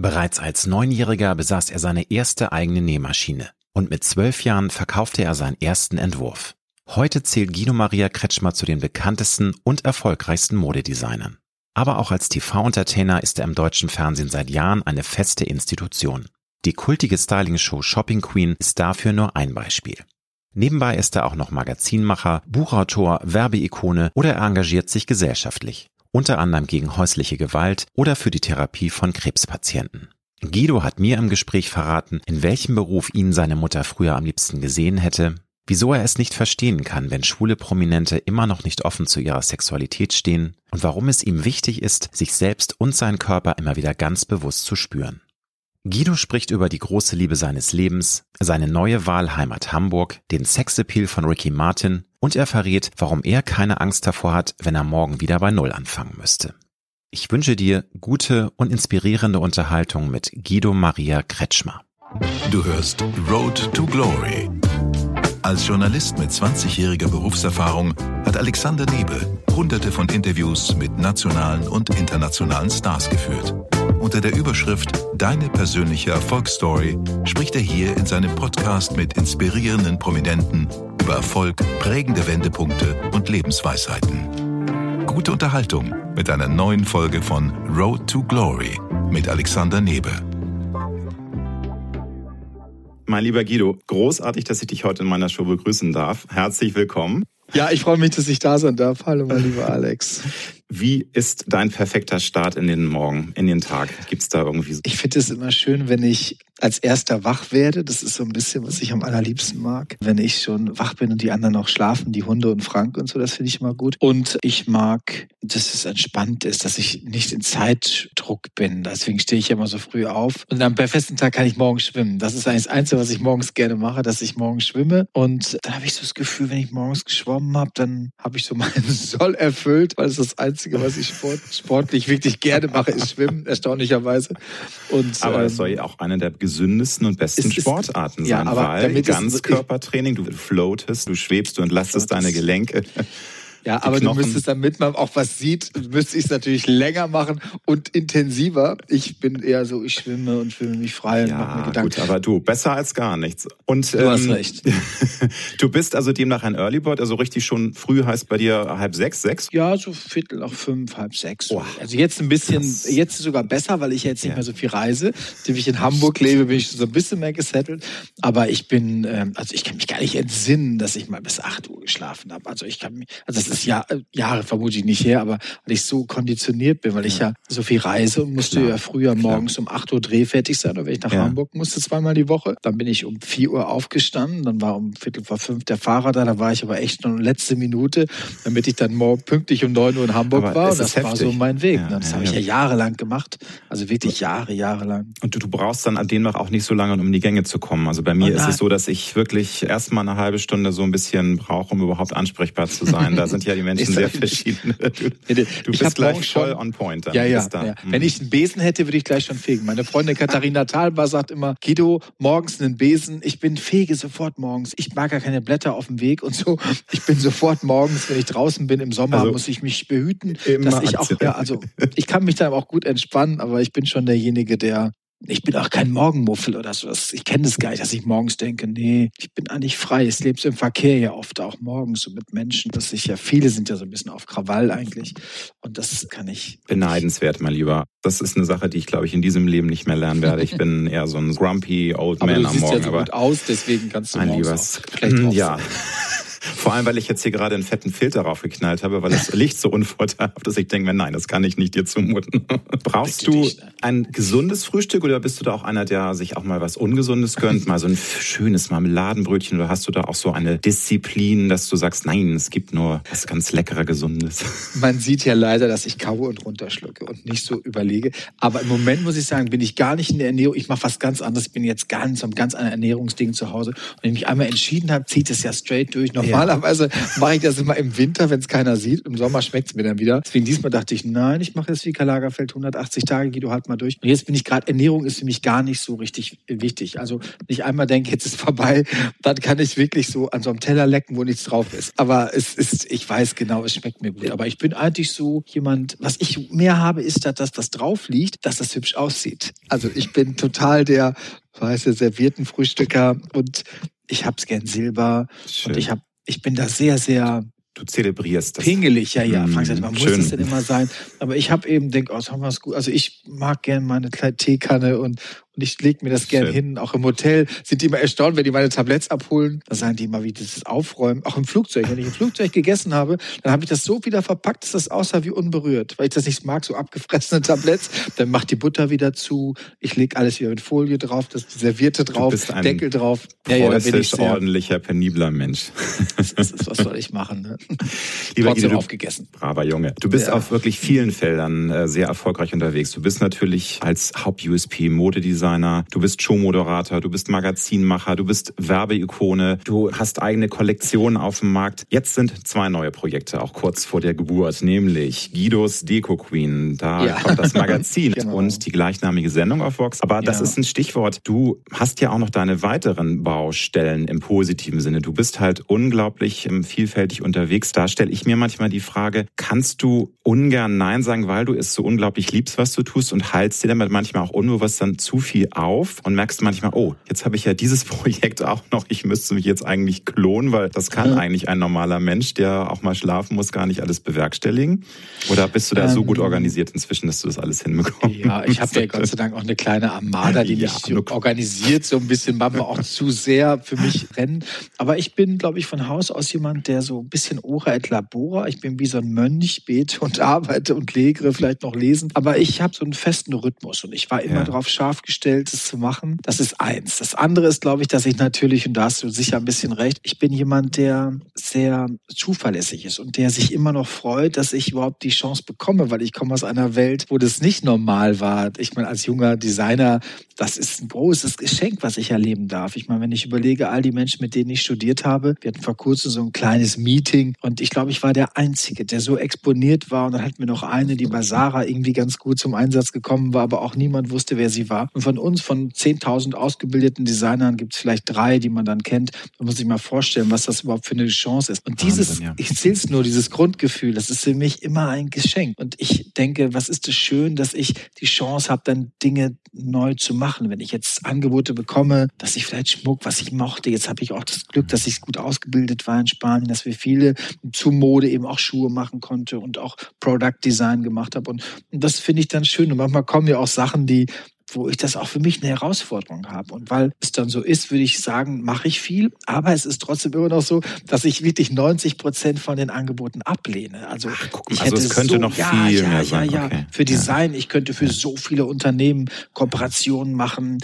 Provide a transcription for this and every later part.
Bereits als Neunjähriger besaß er seine erste eigene Nähmaschine und mit zwölf Jahren verkaufte er seinen ersten Entwurf. Heute zählt Guido Maria Kretschmer zu den bekanntesten und erfolgreichsten Modedesignern. Aber auch als TV-Entertainer ist er im deutschen Fernsehen seit Jahren eine feste Institution. Die kultige Styling-Show Shopping Queen ist dafür nur ein Beispiel. Nebenbei ist er auch noch Magazinmacher, Buchautor, Werbeikone oder er engagiert sich gesellschaftlich, unter anderem gegen häusliche Gewalt oder für die Therapie von Krebspatienten. Guido hat mir im Gespräch verraten, in welchem Beruf ihn seine Mutter früher am liebsten gesehen hätte, wieso er es nicht verstehen kann, wenn schwule Prominente immer noch nicht offen zu ihrer Sexualität stehen und warum es ihm wichtig ist, sich selbst und seinen Körper immer wieder ganz bewusst zu spüren. Guido spricht über die große Liebe seines Lebens, seine neue Wahlheimat Hamburg, den Sexappeal von Ricky Martin und er verrät, warum er keine Angst davor hat, wenn er morgen wieder bei Null anfangen müsste. Ich wünsche dir gute und inspirierende Unterhaltung mit Guido Maria Kretschmer. Du hörst Road to Glory. Als Journalist mit 20-jähriger Berufserfahrung hat Alexander Nebe hunderte von Interviews mit nationalen und internationalen Stars geführt. Unter der Überschrift Deine persönliche Erfolgsstory spricht er hier in seinem Podcast mit inspirierenden Prominenten über Erfolg, prägende Wendepunkte und Lebensweisheiten. Gute Unterhaltung mit einer neuen Folge von Road to Glory mit Alexander Nebe. Mein lieber Guido, großartig, dass ich dich heute in meiner Show begrüßen darf. Herzlich willkommen. Ja, ich freue mich, dass ich da sein darf. Hallo, mein lieber Alex. Wie ist dein perfekter Start in den Morgen, in den Tag? Gibt es da irgendwie so? Ich finde es immer schön, wenn ich als erster wach werde. Das ist so ein bisschen, was ich am allerliebsten mag. Wenn ich schon wach bin und die anderen noch schlafen, die Hunde und Frank und so, das finde ich immer gut. Und ich mag, dass es entspannt ist, dass ich nicht in Zeitdruck bin. Deswegen stehe ich immer so früh auf. Und am festen Tag kann ich morgens schwimmen. Das ist eigentlich das Einzige, was ich morgens gerne mache, dass ich morgens schwimme. Und dann habe ich so das Gefühl, wenn ich morgens geschwommen habe, dann habe ich so meinen Soll erfüllt, weil es das Einzige Einzige, was ich Sport, sportlich wirklich gerne mache, ist Schwimmen, erstaunlicherweise. Und, aber es ähm, soll ja auch eine der gesündesten und besten ist, Sportarten sein, ja, weil Ganzkörpertraining, du floatest, du schwebst, du entlastest deine Gelenke. Ja, aber Knochen. du müsstest, damit man auch was sieht, müsste ich es natürlich länger machen und intensiver. Ich bin eher so, ich schwimme und fühle mich frei ja, und mache mir Gedanken. Gut, aber du, besser als gar nichts. Und, du ähm, hast recht. du bist also demnach ein Early Bird, also richtig schon früh heißt bei dir halb sechs, sechs? Ja, so Viertel nach fünf, halb sechs. Oh. Also jetzt ein bisschen, das jetzt sogar besser, weil ich jetzt nicht ja. mehr so viel reise. Indem ich in Hamburg lebe, bin ich so ein bisschen mehr gesettelt. Aber ich bin, ähm, also ich kann mich gar nicht entsinnen, dass ich mal bis acht Uhr geschlafen habe. Also ich kann mich, also das ist Jahr, Jahre vermutlich nicht her, aber weil ich so konditioniert bin, weil ich ja so viel reise und musste Klar. ja früher morgens Klar. um 8 Uhr Dreh fertig sein, oder wenn ich nach ja. Hamburg musste zweimal die Woche. Dann bin ich um 4 Uhr aufgestanden, dann war um Viertel vor fünf der Fahrer da, da war ich aber echt noch letzte Minute, damit ich dann morgen pünktlich um 9 Uhr in Hamburg aber war. Und das heftig. war so mein Weg. Ja, das ja, habe ich ja jahrelang gemacht. Also wirklich Jahre, jahrelang. Und du, du brauchst dann an dem noch auch nicht so lange, um in die Gänge zu kommen. Also bei mir oh ist es so, dass ich wirklich erstmal eine halbe Stunde so ein bisschen brauche, um überhaupt ansprechbar zu sein. Da sind ja die Menschen sehr verschiedene. Du, du bist gleich voll on point. Dann. Ja, ja, ja. Mhm. Wenn ich einen Besen hätte, würde ich gleich schon fegen. Meine Freundin Katharina Thalbar sagt immer, Guido, morgens einen Besen. Ich bin fege sofort morgens. Ich mag gar keine Blätter auf dem Weg und so. Ich bin sofort morgens, wenn ich draußen bin im Sommer, also, muss ich mich behüten, dass ich auch, ja, also ich kann mich dann auch gut entspannen, aber ich bin schon derjenige, der ich bin auch kein Morgenmuffel oder so. Ich kenne das gar nicht, dass ich morgens denke, nee, ich bin eigentlich frei. Ich lebe im Verkehr ja oft auch morgens so mit Menschen, dass ich ja, viele sind ja so ein bisschen auf Krawall eigentlich. Und das kann ich. Beneidenswert, mein Lieber. Das ist eine Sache, die ich, glaube ich, in diesem Leben nicht mehr lernen werde. Ich bin eher so ein grumpy old man am Morgen. Ja so gut aus, deswegen kannst du mein Liebes, ja. Vor allem, weil ich jetzt hier gerade einen fetten Filter raufgeknallt habe, weil das Licht so unvorteilhaft ist. Ich denke mir, nein, das kann ich nicht dir zumuten. Brauchst du ein gesundes Frühstück oder bist du da auch einer, der sich auch mal was Ungesundes gönnt? Mal so ein schönes Marmeladenbrötchen oder hast du da auch so eine Disziplin, dass du sagst, nein, es gibt nur was ganz leckerer, gesundes? Man sieht ja leider, dass ich kaue und runterschlucke und nicht so überlege. Aber im Moment muss ich sagen, bin ich gar nicht in der Ernährung. Ich mache was ganz anderes. Ich bin jetzt ganz so ein ganz anderes Ernährungsding zu Hause. Und wenn ich mich einmal entschieden habe, zieht es ja straight durch. Normalerweise Normalerweise mache ich das immer im Winter, wenn es keiner sieht. Im Sommer schmeckt es mir dann wieder. Deswegen diesmal dachte ich, nein, ich mache jetzt wie Karl Lagerfeld 180 Tage, Guido, halt mal durch. Und jetzt bin ich gerade, Ernährung ist für mich gar nicht so richtig wichtig. Also nicht einmal denke, jetzt ist vorbei, dann kann ich wirklich so an so einem Teller lecken, wo nichts drauf ist. Aber es ist, ich weiß genau, es schmeckt mir gut. Aber ich bin eigentlich so jemand, was ich mehr habe, ist, dass das, was drauf liegt, dass das hübsch aussieht. Also ich bin total der weiße servierten Frühstücker und ich hab's gern Silber Schön. und ich hab, ich bin da sehr, sehr Du zelebrierst das. Pingelig, ja, ja. Mmh, man muss es denn immer sein. Aber ich habe eben denk, oh, haben wir es gut. Also ich mag gern meine kleine Teekanne und, und ich lege mir das gern Schön. hin. Auch im Hotel sind die immer erstaunt, wenn die meine Tabletts abholen. Da sagen die immer, wie das Aufräumen. Auch im Flugzeug. Wenn ich im Flugzeug gegessen habe, dann habe ich das so wieder verpackt, dass das aussah wie unberührt. Weil ich das nicht mag, so abgefressene Tabletts. Dann macht die Butter wieder zu. Ich lege alles wieder mit Folie drauf, das Servierte drauf, Deckel drauf. Ja, ja, da bin ich sehr ordentlicher, penibler Mensch. Das ist, was soll ich machen? Ne? Lieber Trotzdem Guido, aufgegessen. Braver Junge. Du bist ja. auf wirklich vielen Feldern äh, sehr erfolgreich unterwegs. Du bist natürlich als Haupt-USP Modedesigner Modedesigner, du bist Showmoderator, du bist Magazinmacher, du bist Werbeikone, du hast eigene Kollektionen auf dem Markt. Jetzt sind zwei neue Projekte, auch kurz vor der Geburt, nämlich Guidos Deko Queen. Da ja. kommt das Magazin genau. und die gleichnamige Sendung auf Vox. Aber das ja. ist ein Stichwort. Du hast ja auch noch deine weiteren Baustellen im positiven Sinne. Du bist halt unglaublich ähm, vielfältig unterwegs. Da stelle ich mir manchmal die Frage, kannst du ungern Nein sagen, weil du es so unglaublich liebst, was du tust und heilst dir damit manchmal auch unbewusst dann zu viel auf und merkst manchmal, oh, jetzt habe ich ja dieses Projekt auch noch, ich müsste mich jetzt eigentlich klonen, weil das kann mhm. eigentlich ein normaler Mensch, der auch mal schlafen muss, gar nicht alles bewerkstelligen. Oder bist du da ähm, so gut ähm. organisiert inzwischen, dass du das alles hinbekommst? Ja, ich habe ja Gott sei Dank auch eine kleine Armada, die ja, mich organisiert, so ein bisschen manchmal auch zu sehr für mich rennen. Aber ich bin, glaube ich, von Haus aus jemand, der so ein bisschen ora et labora, ich bin wie so ein Mönch, bete und arbeite und legere, vielleicht noch lesen. Aber ich habe so einen festen Rhythmus und ich war immer ja. darauf scharf gestellt, Angestelltes zu machen. Das ist eins. Das andere ist, glaube ich, dass ich natürlich, und da hast du sicher ein bisschen recht, ich bin jemand, der sehr zuverlässig ist und der sich immer noch freut, dass ich überhaupt die Chance bekomme, weil ich komme aus einer Welt, wo das nicht normal war. Ich meine, als junger Designer, das ist ein großes Geschenk, was ich erleben darf. Ich meine, wenn ich überlege, all die Menschen, mit denen ich studiert habe, wir hatten vor kurzem so ein kleines Meeting und ich glaube, ich war der Einzige, der so exponiert war und dann hatten wir noch eine, die bei Sarah irgendwie ganz gut zum Einsatz gekommen war, aber auch niemand wusste, wer sie war. Und von uns, von 10.000 ausgebildeten Designern, gibt es vielleicht drei, die man dann kennt. Man muss sich mal vorstellen, was das überhaupt für eine Chance ist. Und dieses, Wahnsinn, ja. ich zähle es nur, dieses Grundgefühl, das ist für mich immer ein Geschenk. Und ich denke, was ist es schön, dass ich die Chance habe, dann Dinge neu zu machen. Wenn ich jetzt Angebote bekomme, dass ich vielleicht Schmuck, was ich mochte, jetzt habe ich auch das Glück, dass ich gut ausgebildet war in Spanien, dass wir viele zu Mode eben auch Schuhe machen konnte und auch Product Design gemacht habe. Und, und das finde ich dann schön. Und manchmal kommen ja auch Sachen, die wo ich das auch für mich eine Herausforderung habe. Und weil es dann so ist, würde ich sagen, mache ich viel. Aber es ist trotzdem immer noch so, dass ich wirklich 90 Prozent von den Angeboten ablehne. Also, Ach, guck, ich also hätte es könnte so, noch ja, viel ja, mehr ja, sein. Ja, okay. Für Design, ich könnte für so viele Unternehmen Kooperationen machen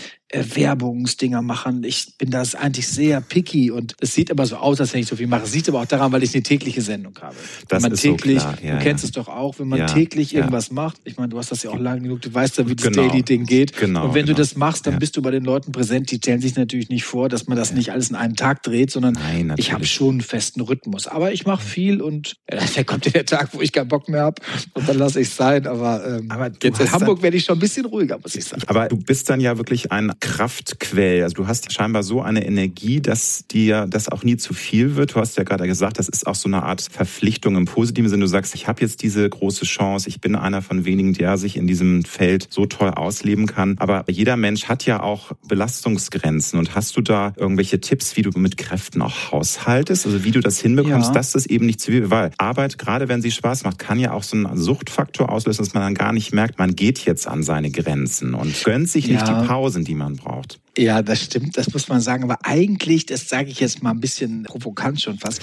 Werbungsdinger machen. Ich bin das eigentlich sehr picky und es sieht aber so aus, als wenn ich so viel mache. Es sieht aber auch daran, weil ich eine tägliche Sendung habe. Das wenn man täglich, so ja, du kennst ja. es doch auch, wenn man ja, täglich irgendwas macht. Ich meine, du hast das ja auch lange genug, du weißt ja, wie das genau. Daily-Ding geht. Genau, und wenn genau. du das machst, dann bist du bei den Leuten präsent. Die stellen sich natürlich nicht vor, dass man das nicht alles in einem Tag dreht, sondern Nein, ich habe schon einen festen Rhythmus. Aber ich mache viel und ja, der kommt der Tag, wo ich keinen Bock mehr habe und dann lasse ich es sein. Aber, ähm, aber jetzt in Hamburg werde ich schon ein bisschen ruhiger, muss ich sagen. Aber du bist dann ja wirklich ein Kraftquell Quell. Also du hast scheinbar so eine Energie, dass dir das auch nie zu viel wird. Du hast ja gerade gesagt, das ist auch so eine Art Verpflichtung im positiven Sinne. Du sagst, ich habe jetzt diese große Chance, ich bin einer von wenigen, der sich in diesem Feld so toll ausleben kann. Aber jeder Mensch hat ja auch Belastungsgrenzen. Und hast du da irgendwelche Tipps, wie du mit Kräften auch haushaltest? Also wie du das hinbekommst, ja. dass das eben nicht zu viel, weil Arbeit, gerade wenn sie Spaß macht, kann ja auch so einen Suchtfaktor auslösen, dass man dann gar nicht merkt, man geht jetzt an seine Grenzen und gönnt sich nicht ja. die Pausen, die man braucht. Ja, das stimmt, das muss man sagen. Aber eigentlich, das sage ich jetzt mal ein bisschen provokant schon fast,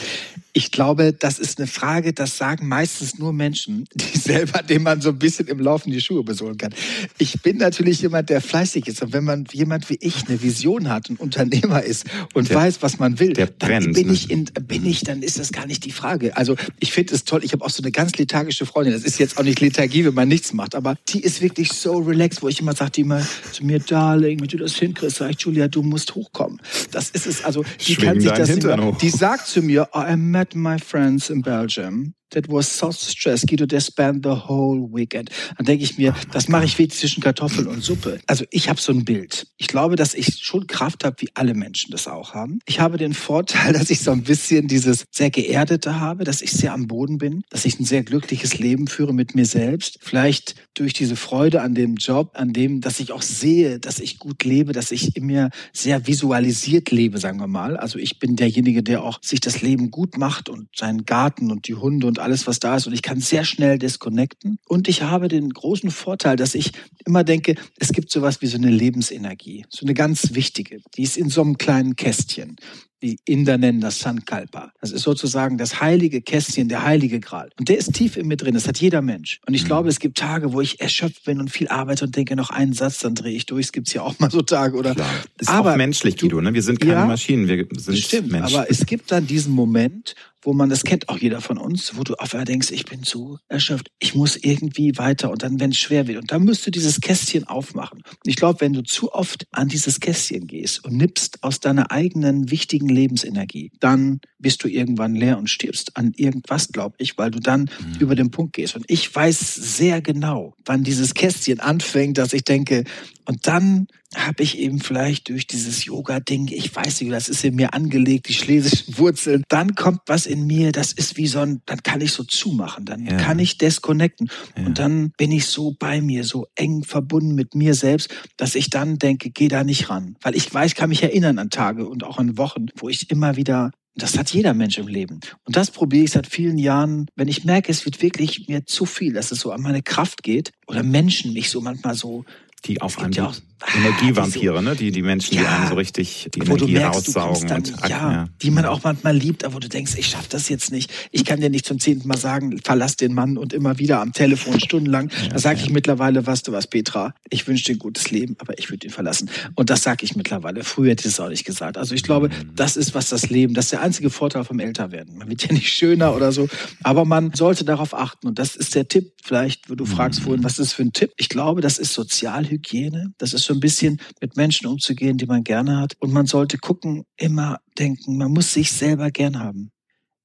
ich glaube, das ist eine Frage, das sagen meistens nur Menschen, die selber, denen man so ein bisschen im Laufen die Schuhe besohlen kann. Ich bin natürlich jemand, der fleißig ist. Und wenn man jemand wie ich eine Vision hat, ein Unternehmer ist und der, weiß, was man will, dann brennt, bin ne? ich in, bin ich, dann ist das gar nicht die Frage. Also ich finde es toll. Ich habe auch so eine ganz lethargische Freundin. Das ist jetzt auch nicht Lethargie, wenn man nichts macht, aber die ist wirklich so relaxed, wo ich immer sage, die immer zu mir, Darling, wenn du das hinkriegst, sag ich, Julia, du musst hochkommen. Das ist es. Also die Schwing kann sich das die sagt zu mir, oh, I'm had my friends in Belgium that was so stressed. Guido, they spent the whole weekend. Dann denke ich mir, das mache ich wie zwischen Kartoffeln und Suppe. Also ich habe so ein Bild. Ich glaube, dass ich schon Kraft habe, wie alle Menschen das auch haben. Ich habe den Vorteil, dass ich so ein bisschen dieses sehr geerdete habe, dass ich sehr am Boden bin, dass ich ein sehr glückliches Leben führe mit mir selbst. Vielleicht durch diese Freude an dem Job, an dem, dass ich auch sehe, dass ich gut lebe, dass ich in mir sehr visualisiert lebe, sagen wir mal. Also ich bin derjenige, der auch sich das Leben gut macht und seinen Garten und die Hunde und alles, was da ist. Und ich kann sehr schnell disconnecten. Und ich habe den großen Vorteil, dass ich immer denke, es gibt sowas wie so eine Lebensenergie, so eine ganz wichtige. Die ist in so einem kleinen Kästchen. Die Inder nennen das Sankalpa. Das ist sozusagen das heilige Kästchen, der heilige Gral. Und der ist tief in mir drin. Das hat jeder Mensch. Und ich mhm. glaube, es gibt Tage, wo ich erschöpft bin und viel arbeite und denke, noch einen Satz, dann drehe ich durch. Es gibt ja auch mal so Tage, oder? Klar. Ist aber, auch menschlich, Guido. Ne? Wir sind keine ja, Maschinen, wir sind stimmt, Menschen. Aber es gibt dann diesen Moment, wo man, das kennt auch jeder von uns, wo du auf einmal denkst, ich bin zu erschöpft, ich muss irgendwie weiter und dann, wenn es schwer wird. Und dann müsst du dieses Kästchen aufmachen. Und ich glaube, wenn du zu oft an dieses Kästchen gehst und nippst aus deiner eigenen wichtigen Lebensenergie, dann bist du irgendwann leer und stirbst an irgendwas, glaube ich, weil du dann mhm. über den Punkt gehst. Und ich weiß sehr genau, wann dieses Kästchen anfängt, dass ich denke, und dann habe ich eben vielleicht durch dieses Yoga-Ding, ich weiß nicht, das ist in mir angelegt, die schlesischen Wurzeln, dann kommt was in mir, das ist wie so ein, dann kann ich so zumachen, dann ja. kann ich disconnecten ja. und dann bin ich so bei mir, so eng verbunden mit mir selbst, dass ich dann denke, geh da nicht ran, weil ich weiß, kann mich erinnern an Tage und auch an Wochen, wo ich immer wieder das hat jeder Mensch im Leben. Und das probiere ich seit vielen Jahren, wenn ich merke, es wird wirklich mir zu viel, dass es so an meine Kraft geht oder Menschen mich so manchmal so die auf einen ja Energievampire, ne? Die, die Menschen, ja, die einen so richtig die Energie merkst, raussaugen. Dann, und, ja, ja, die man auch manchmal liebt, aber wo du denkst, ich schaff das jetzt nicht. Ich kann dir nicht zum zehnten Mal sagen, verlass den Mann und immer wieder am Telefon stundenlang. Ja, da sage ich mittlerweile, weißt du was, Petra, ich wünsche dir ein gutes Leben, aber ich würde ihn verlassen. Und das sage ich mittlerweile. Früher hätte ich es auch nicht gesagt. Also ich glaube, mhm. das ist was das Leben, das ist der einzige Vorteil vom Älterwerden. Man wird ja nicht schöner oder so, aber man sollte darauf achten. Und das ist der Tipp, vielleicht, wo du fragst mhm. vorhin, was ist für ein Tipp? Ich glaube, das ist Sozialhygiene. Das ist so ein bisschen mit Menschen umzugehen, die man gerne hat. Und man sollte gucken, immer denken, man muss sich selber gern haben.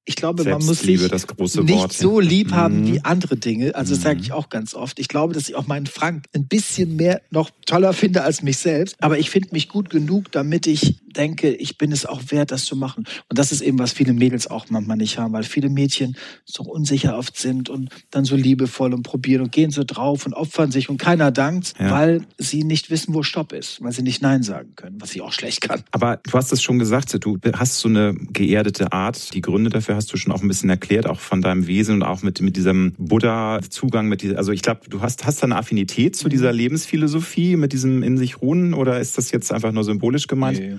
Ich glaube, man muss sich nicht so lieb haben mhm. wie andere Dinge. Also das sage ich mhm. auch ganz oft. Ich glaube, dass ich auch meinen Frank ein bisschen mehr noch toller finde als mich selbst. Aber ich finde mich gut genug, damit ich denke, ich bin es auch wert, das zu machen. Und das ist eben, was viele Mädels auch manchmal nicht haben, weil viele Mädchen so unsicher oft sind und dann so liebevoll und probieren und gehen so drauf und opfern sich und keiner dankt, ja. weil sie nicht wissen, wo Stopp ist, weil sie nicht Nein sagen können, was ich auch schlecht kann. Aber du hast es schon gesagt, du hast so eine geerdete Art. Die Gründe dafür hast du schon auch ein bisschen erklärt, auch von deinem Wesen und auch mit, mit diesem Buddha-Zugang, mit dieser, also ich glaube, du hast, hast da eine Affinität zu dieser mhm. Lebensphilosophie, mit diesem in sich ruhen oder ist das jetzt einfach nur symbolisch gemeint? Nee.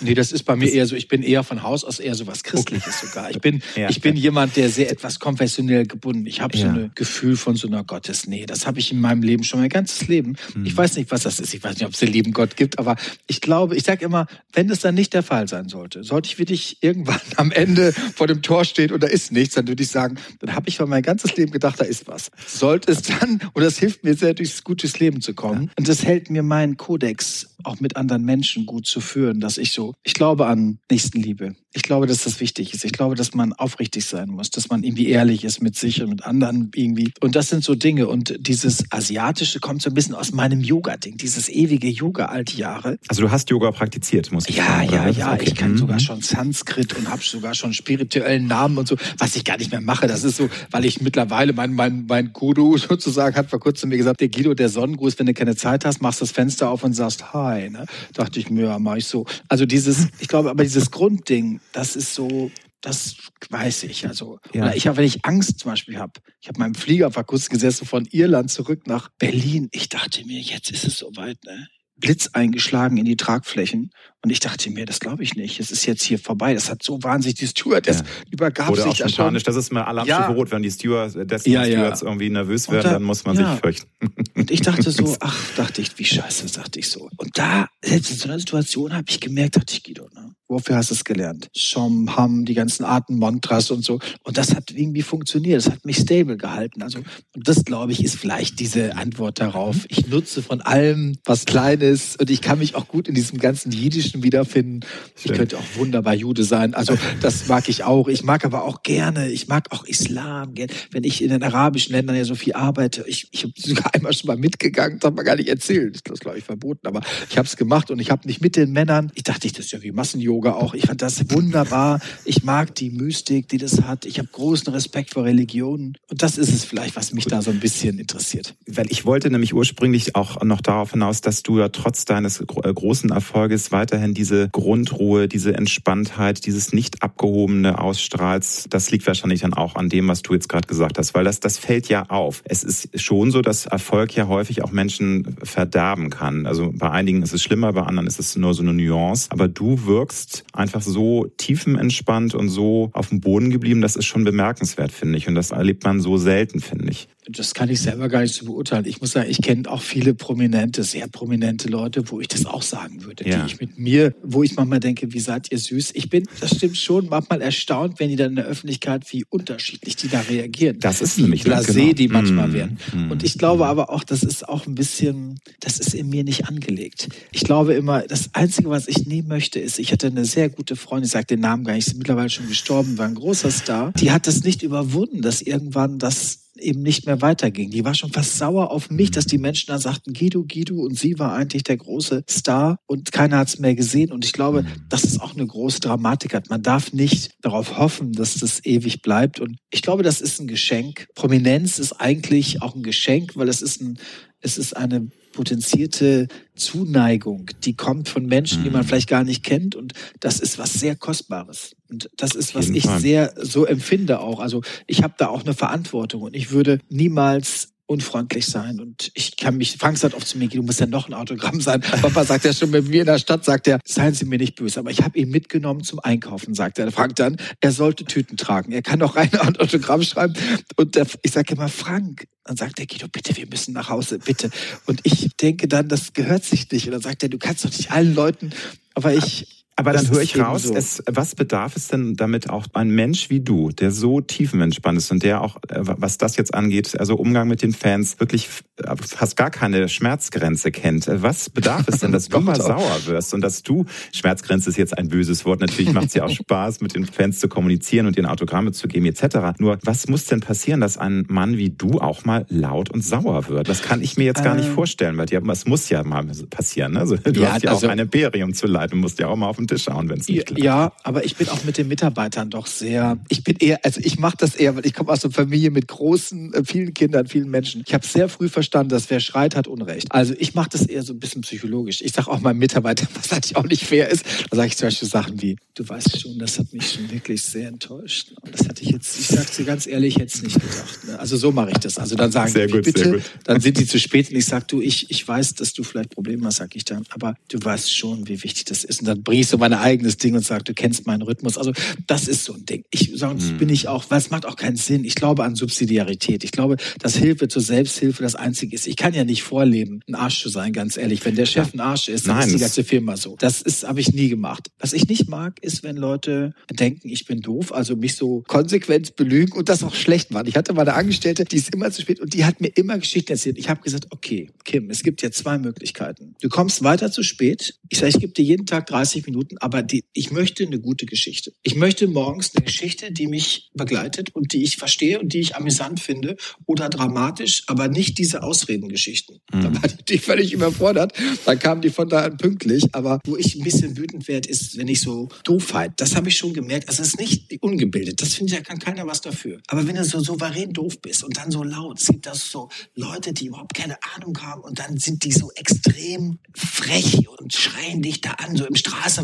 Nee, das ist bei mir eher so, ich bin eher von Haus aus eher so was Christliches sogar. Ich bin, ja, ich bin ja. jemand, der sehr etwas konfessionell gebunden. Ich habe ja. so ein Gefühl von so einer Gottesnähe. Das habe ich in meinem Leben schon mein ganzes Leben. Mhm. Ich weiß nicht, was das ist. Ich weiß nicht, ob es den lieben Gott gibt, aber ich glaube, ich sage immer, wenn es dann nicht der Fall sein sollte, sollte ich wirklich irgendwann am Ende vor dem Tor stehen und da ist nichts, dann würde ich sagen, dann habe ich von mein ganzes Leben gedacht, da ist was. Sollte es dann, und das hilft mir sehr, durchs gutes Leben zu kommen. Und das hält mir meinen Kodex auch mit anderen Menschen gut zu führen, dass ich so, ich glaube an Nächstenliebe. Ich glaube, dass das wichtig ist. Ich glaube, dass man aufrichtig sein muss, dass man irgendwie ehrlich ist mit sich und mit anderen irgendwie. Und das sind so Dinge. Und dieses Asiatische kommt so ein bisschen aus meinem Yoga-Ding, dieses ewige Yoga alte Jahre. Also du hast Yoga praktiziert, muss ich ja, sagen. Ja, ja, ja. Okay. Ich kann mhm. sogar schon Sanskrit und habe sogar schon spirituellen Namen und so, was ich gar nicht mehr mache. Das ist so, weil ich mittlerweile, mein, mein, mein Guru sozusagen hat vor kurzem mir gesagt, der Guido, der Sonnengruß, wenn du keine Zeit hast, machst das Fenster auf und sagst Hi. Ne? Dachte ich mir, ja, mach ich so. Also dieses, ich glaube, aber dieses Grundding, das ist so, das weiß ich. Also, ja. oder ich habe, wenn ich Angst zum Beispiel habe, ich habe meinem Flieger vor kurzem gesessen von Irland zurück nach Berlin. Ich dachte mir, jetzt ist es soweit, ne? Blitz eingeschlagen in die Tragflächen. Und ich dachte mir, das glaube ich nicht. Es ist jetzt hier vorbei. Das hat so wahnsinnig die Steward, das ja. übergab Oder sich auch spontanisch, das ist mir Alarmstufe ja. rot, wenn die Steward, ja, ja. irgendwie nervös werden, da, dann muss man sich fürchten. Und ich dachte so, ach, dachte ich, wie scheiße, dachte ich so. Und da, selbst in so einer Situation habe ich gemerkt, dachte ich, Guido, ne? Wofür hast du es gelernt? Shom, Ham, die ganzen Arten, Montras und so. Und das hat irgendwie funktioniert. Das hat mich stable gehalten. Also, und das, glaube ich, ist vielleicht diese Antwort darauf. Ich nutze von allem was Kleines und ich kann mich auch gut in diesem ganzen Jiddischen wiederfinden. Ich könnte auch wunderbar Jude sein. Also, das mag ich auch. Ich mag aber auch gerne, ich mag auch Islam. Wenn ich in den arabischen Ländern ja so viel arbeite, ich, ich habe sogar einmal schon mal mitgegangen, das hat man gar nicht erzählt. Das ist, glaube ich, verboten. Aber ich habe es gemacht und ich habe nicht mit den Männern, ich dachte, das ist ja wie Massenyoga auch. Ich fand das wunderbar. Ich mag die Mystik, die das hat. Ich habe großen Respekt vor Religionen. Und das ist es vielleicht, was mich da so ein bisschen interessiert. Weil ich wollte nämlich ursprünglich auch noch darauf hinaus, dass du ja trotz deines äh, großen Erfolges weiterhin diese Grundruhe, diese Entspanntheit, dieses nicht abgehobene ausstrahlst. Das liegt wahrscheinlich dann auch an dem, was du jetzt gerade gesagt hast, weil das, das fällt ja auf. Es ist schon so, dass Erfolg ja häufig auch Menschen verderben kann. Also bei einigen ist es schlimmer, bei anderen ist es nur so eine Nuance. Aber du wirkst einfach so tiefenentspannt und so auf dem Boden geblieben. Das ist schon bemerkenswert, finde ich. Und das erlebt man so selten, finde ich. Das kann ich selber gar nicht so beurteilen. Ich muss sagen, ich kenne auch viele prominente, sehr prominente Leute, wo ich das auch sagen würde, ja. die ich mit mir, wo ich manchmal denke, wie seid ihr süß? Ich bin, das stimmt schon, manchmal erstaunt, wenn die dann in der Öffentlichkeit, wie unterschiedlich die da reagieren. Das ist nämlich blasé, genau. die manchmal mm, werden. Mm, Und ich glaube mm. aber auch, das ist auch ein bisschen, das ist in mir nicht angelegt. Ich glaube immer, das Einzige, was ich nie möchte, ist, ich hatte eine sehr gute Freundin, ich sage den Namen gar nicht, ist mittlerweile schon gestorben, war ein großer Star. Die hat das nicht überwunden, dass irgendwann das eben nicht mehr weiterging. Die war schon fast sauer auf mich, dass die Menschen dann sagten, Guido, Guido und sie war eigentlich der große Star und keiner hat es mehr gesehen. Und ich glaube, dass es auch eine große Dramatik hat. Man darf nicht darauf hoffen, dass das ewig bleibt. Und ich glaube, das ist ein Geschenk. Prominenz ist eigentlich auch ein Geschenk, weil es ist ein, es ist eine potenzierte Zuneigung, die kommt von Menschen, die man mhm. vielleicht gar nicht kennt. Und das ist was sehr Kostbares. Und das ist, was ich Fall. sehr so empfinde auch. Also ich habe da auch eine Verantwortung und ich würde niemals unfreundlich sein. Und ich kann mich, Frank sagt oft zu mir, du musst ja noch ein Autogramm sein. Papa sagt ja schon mit mir in der Stadt, sagt er, seien Sie mir nicht böse. Aber ich habe ihn mitgenommen zum Einkaufen, sagt er. Frank dann, er sollte Tüten tragen. Er kann doch rein ein Autogramm schreiben. Und der, ich sage immer, Frank, dann sagt er, Guido, bitte, wir müssen nach Hause, bitte. Und ich denke dann, das gehört sich nicht. Und dann sagt er, du kannst doch nicht allen Leuten, aber ich, aber dann höre ich raus, so. es, was bedarf es denn damit auch ein Mensch wie du, der so tiefenentspannt ist und der auch, äh, was das jetzt angeht, also Umgang mit den Fans, wirklich äh, fast gar keine Schmerzgrenze kennt. Was bedarf es denn, dass du mal sauer wirst und dass du, Schmerzgrenze ist jetzt ein böses Wort, natürlich macht es ja auch Spaß, mit den Fans zu kommunizieren und ihnen Autogramme zu geben etc. Nur, was muss denn passieren, dass ein Mann wie du auch mal laut und sauer wird? Das kann ich mir jetzt gar nicht ähm. vorstellen, weil es muss ja mal passieren. Ne? Also, du ja, hast ja also, auch ein Imperium zu leiten, musst ja auch mal auf den Tisch schauen, wenn es nicht klappt. Ja, aber ich bin auch mit den Mitarbeitern doch sehr, ich bin eher, also ich mache das eher, weil ich komme aus einer Familie mit großen, äh, vielen Kindern, vielen Menschen. Ich habe sehr früh verstanden, dass wer schreit, hat Unrecht. Also ich mache das eher so ein bisschen psychologisch. Ich sage auch meinen Mitarbeitern, was eigentlich auch nicht fair ist. Da sage ich zum Beispiel Sachen wie, du weißt schon, das hat mich schon wirklich sehr enttäuscht. Und das hatte ich jetzt, ich sage dir ganz ehrlich, jetzt nicht gedacht. Ne? Also so mache ich das. Also dann sagen die, bitte, dann sind die zu spät und ich sage, du, ich, ich weiß, dass du vielleicht Probleme hast, sage ich dann, aber du weißt schon, wie wichtig das ist. Und dann bringe ich so mein eigenes Ding und sage, du kennst meinen Rhythmus. Also das ist so ein Ding. Ich sonst hm. bin ich auch, weil es macht auch keinen Sinn. Ich glaube an Subsidiarität. Ich glaube, dass Hilfe zur Selbsthilfe das Einzige ist. Ich kann ja nicht vorleben, ein Arsch zu sein, ganz ehrlich. Wenn der Chef ein Arsch ist, dann Nein, ist die ganze Firma so. Das ist, habe ich nie gemacht. Was ich nicht mag, ist, wenn Leute denken, ich bin doof, also mich so konsequent belügen und das auch schlecht machen. Ich hatte mal eine Angestellte, die ist immer zu spät und die hat mir immer Geschichten erzählt. Ich habe gesagt, okay, Kim, es gibt ja zwei Möglichkeiten. Du kommst weiter zu spät. Ich sage, ich gebe dir jeden Tag 30 Minuten, aber die, ich möchte eine gute Geschichte. Ich möchte morgens eine Geschichte, die mich begleitet und die ich verstehe und die ich amüsant finde oder dramatisch, aber nicht diese Ausredengeschichten. Mhm. Da war die völlig überfordert. Dann kamen die von da an pünktlich. Aber wo ich ein bisschen wütend werde, ist, wenn ich so Doofheit, das habe ich schon gemerkt. Also es ist nicht ungebildet. Das finde ich, da kann keiner was dafür. Aber wenn du so souverän doof bist und dann so laut, es gibt das so Leute, die überhaupt keine Ahnung haben und dann sind die so extrem frech und schreien dich da an, so im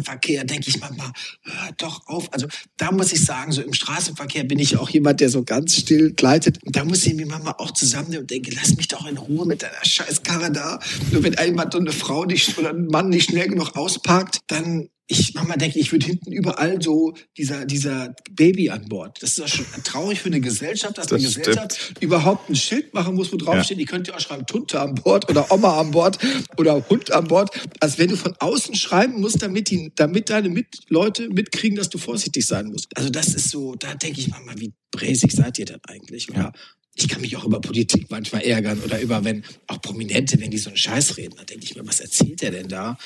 Straßenverkehr, denke ich manchmal, hör doch auf. Also da muss ich sagen, so im Straßenverkehr bin ich auch jemand, der so ganz still gleitet. Und da muss ich mir manchmal auch zusammennehmen und denke, lass mich doch in Ruhe mit deiner scheiß Karre da. Nur wenn jemand so eine Frau nicht oder ein Mann nicht schnell genug ausparkt, dann ich manchmal denke, ich würde hinten überall so dieser, dieser Baby an Bord. Das ist doch schon traurig für eine Gesellschaft, dass das eine Gesellschaft stimmt. überhaupt ein Schild machen muss, wo drauf ja. steht, ihr könnt ja auch schreiben, Tunte an Bord oder Oma an Bord oder Hund an Bord. Als wenn du von außen schreiben musst, damit, die, damit deine Mitleute mitkriegen, dass du vorsichtig sein musst. Also das ist so, da denke ich manchmal, wie bräsig seid ihr denn eigentlich? Oder ich kann mich auch über Politik manchmal ärgern oder über, wenn auch Prominente, wenn die so einen Scheiß reden, da denke ich mir, was erzählt der denn da?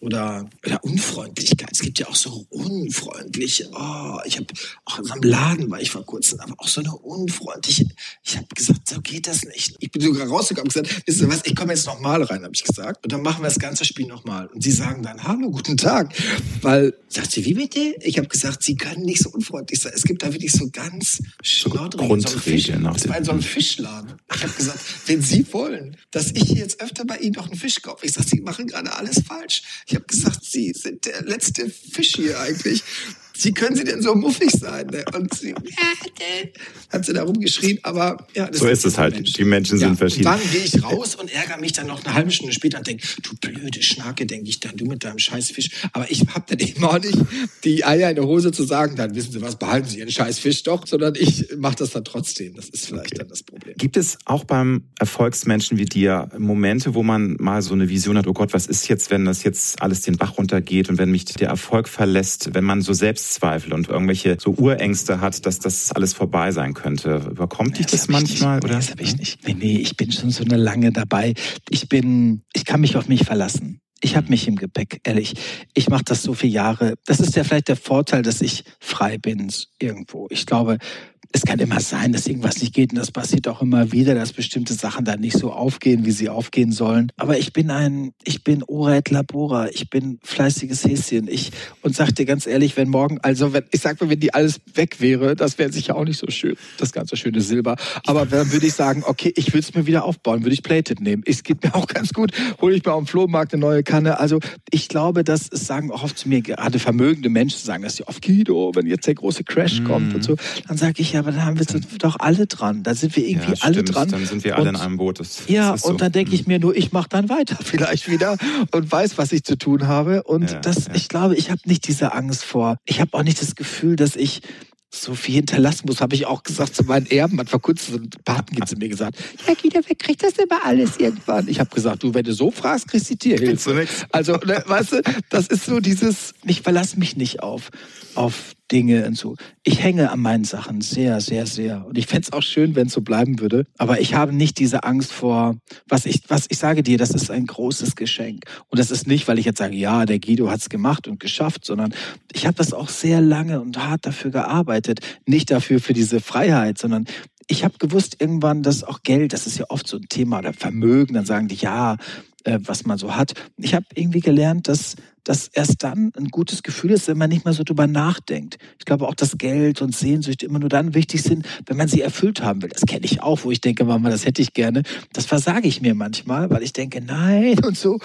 Oder, oder Unfreundlichkeit. Es gibt ja auch so unfreundliche, oh, ich habe auch in einem Laden war ich vor kurzem, aber auch so eine unfreundliche, ich habe gesagt, so geht das nicht. Ich bin sogar rausgekommen und gesagt, wisst ihr was, ich komme jetzt nochmal rein, habe ich gesagt. Und dann machen wir das ganze Spiel nochmal. Und sie sagen dann, hallo, guten Tag. Weil, sagt sie, wie bitte? Ich habe gesagt, sie können nicht so unfreundlich sein. Es gibt da wirklich so ganz schnoddrige Grundregeln. So das war in so einem Fischladen. Ich habe gesagt, wenn Sie wollen, dass ich jetzt öfter bei Ihnen noch einen Fisch kaufe, ich sage, Sie machen gerade alles falsch. Ich habe gesagt, Sie sind der letzte Fisch hier eigentlich wie können Sie denn so muffig sein? Ne? Und sie hat sie da rumgeschrien, aber ja. Das so ist es halt. Mensch. Die Menschen sind ja, verschieden. Und dann gehe ich raus und ärgere mich dann noch eine halbe Stunde später und denke, du blöde Schnarke, denke ich dann, du mit deinem Scheißfisch. Aber ich habe dann eben auch nicht die Eier in der Hose zu sagen, dann wissen Sie was, behalten Sie Ihren Scheißfisch doch, sondern ich mache das dann trotzdem. Das ist vielleicht okay. dann das Problem. Gibt es auch beim Erfolgsmenschen wie dir Momente, wo man mal so eine Vision hat, oh Gott, was ist jetzt, wenn das jetzt alles den Bach runtergeht und wenn mich der Erfolg verlässt, wenn man so selbst Selbstzweifel und irgendwelche so Urängste hat, dass das alles vorbei sein könnte. Überkommt dich das, das manchmal? Oder? Nee, das habe ich nicht. Nee, nee, ich bin schon so eine lange dabei. Ich bin, ich kann mich auf mich verlassen. Ich habe mich im Gepäck, ehrlich. Ich mache das so viele Jahre. Das ist ja vielleicht der Vorteil, dass ich frei bin irgendwo. Ich glaube, es kann immer sein, dass irgendwas nicht geht und das passiert auch immer wieder, dass bestimmte Sachen dann nicht so aufgehen, wie sie aufgehen sollen. Aber ich bin ein, ich bin Ora et Labora, ich bin fleißiges Häschen. Ich und sag dir ganz ehrlich, wenn morgen, also wenn ich sag mal, wenn die alles weg wäre, das wäre sicher auch nicht so schön, das ganze schöne Silber. Aber dann würde ich sagen, okay, ich würde es mir wieder aufbauen, würde ich Plated nehmen. Es geht mir auch ganz gut, hole ich mir auf dem Flohmarkt eine neue Kanne. Also ich glaube, das sagen auch oft zu mir gerade vermögende Menschen sagen, dass sie oft Guido, wenn jetzt der große Crash kommt mm. und so, dann sage ich ja, aber da haben wir doch alle dran. Da sind wir irgendwie ja, alle dran. Dann sind wir alle und, in einem Boot. Das, ja, das und so. dann denke ich hm. mir nur, ich mache dann weiter vielleicht wieder und weiß, was ich zu tun habe. Und ja, das, ja. ich glaube, ich habe nicht diese Angst vor. Ich habe auch nicht das Gefühl, dass ich so viel hinterlassen muss, habe ich auch gesagt zu meinen Erben. Hat vor kurzem so ein Patenkind zu mir gesagt, ja, Guido, wer kriegt das immer alles irgendwann? Ich habe gesagt, du, wenn du so fragst, kriegst du Tierhilfe. Also, ne, weißt du, das ist so dieses, ich verlasse mich nicht auf, auf Dinge und so. Ich hänge an meinen Sachen sehr, sehr, sehr. Und ich fände es auch schön, wenn es so bleiben würde. Aber ich habe nicht diese Angst vor, was ich, was ich sage dir, das ist ein großes Geschenk. Und das ist nicht, weil ich jetzt sage, ja, der Guido hat es gemacht und geschafft, sondern ich habe das auch sehr lange und hart dafür gearbeitet. Nicht dafür für diese Freiheit, sondern ich habe gewusst irgendwann, dass auch Geld, das ist ja oft so ein Thema, oder Vermögen, dann sagen die, ja, äh, was man so hat. Ich habe irgendwie gelernt, dass dass erst dann ein gutes Gefühl ist, wenn man nicht mehr so drüber nachdenkt. Ich glaube auch, dass Geld und Sehnsucht immer nur dann wichtig sind, wenn man sie erfüllt haben will. Das kenne ich auch, wo ich denke, Mama, das hätte ich gerne. Das versage ich mir manchmal, weil ich denke, nein und so.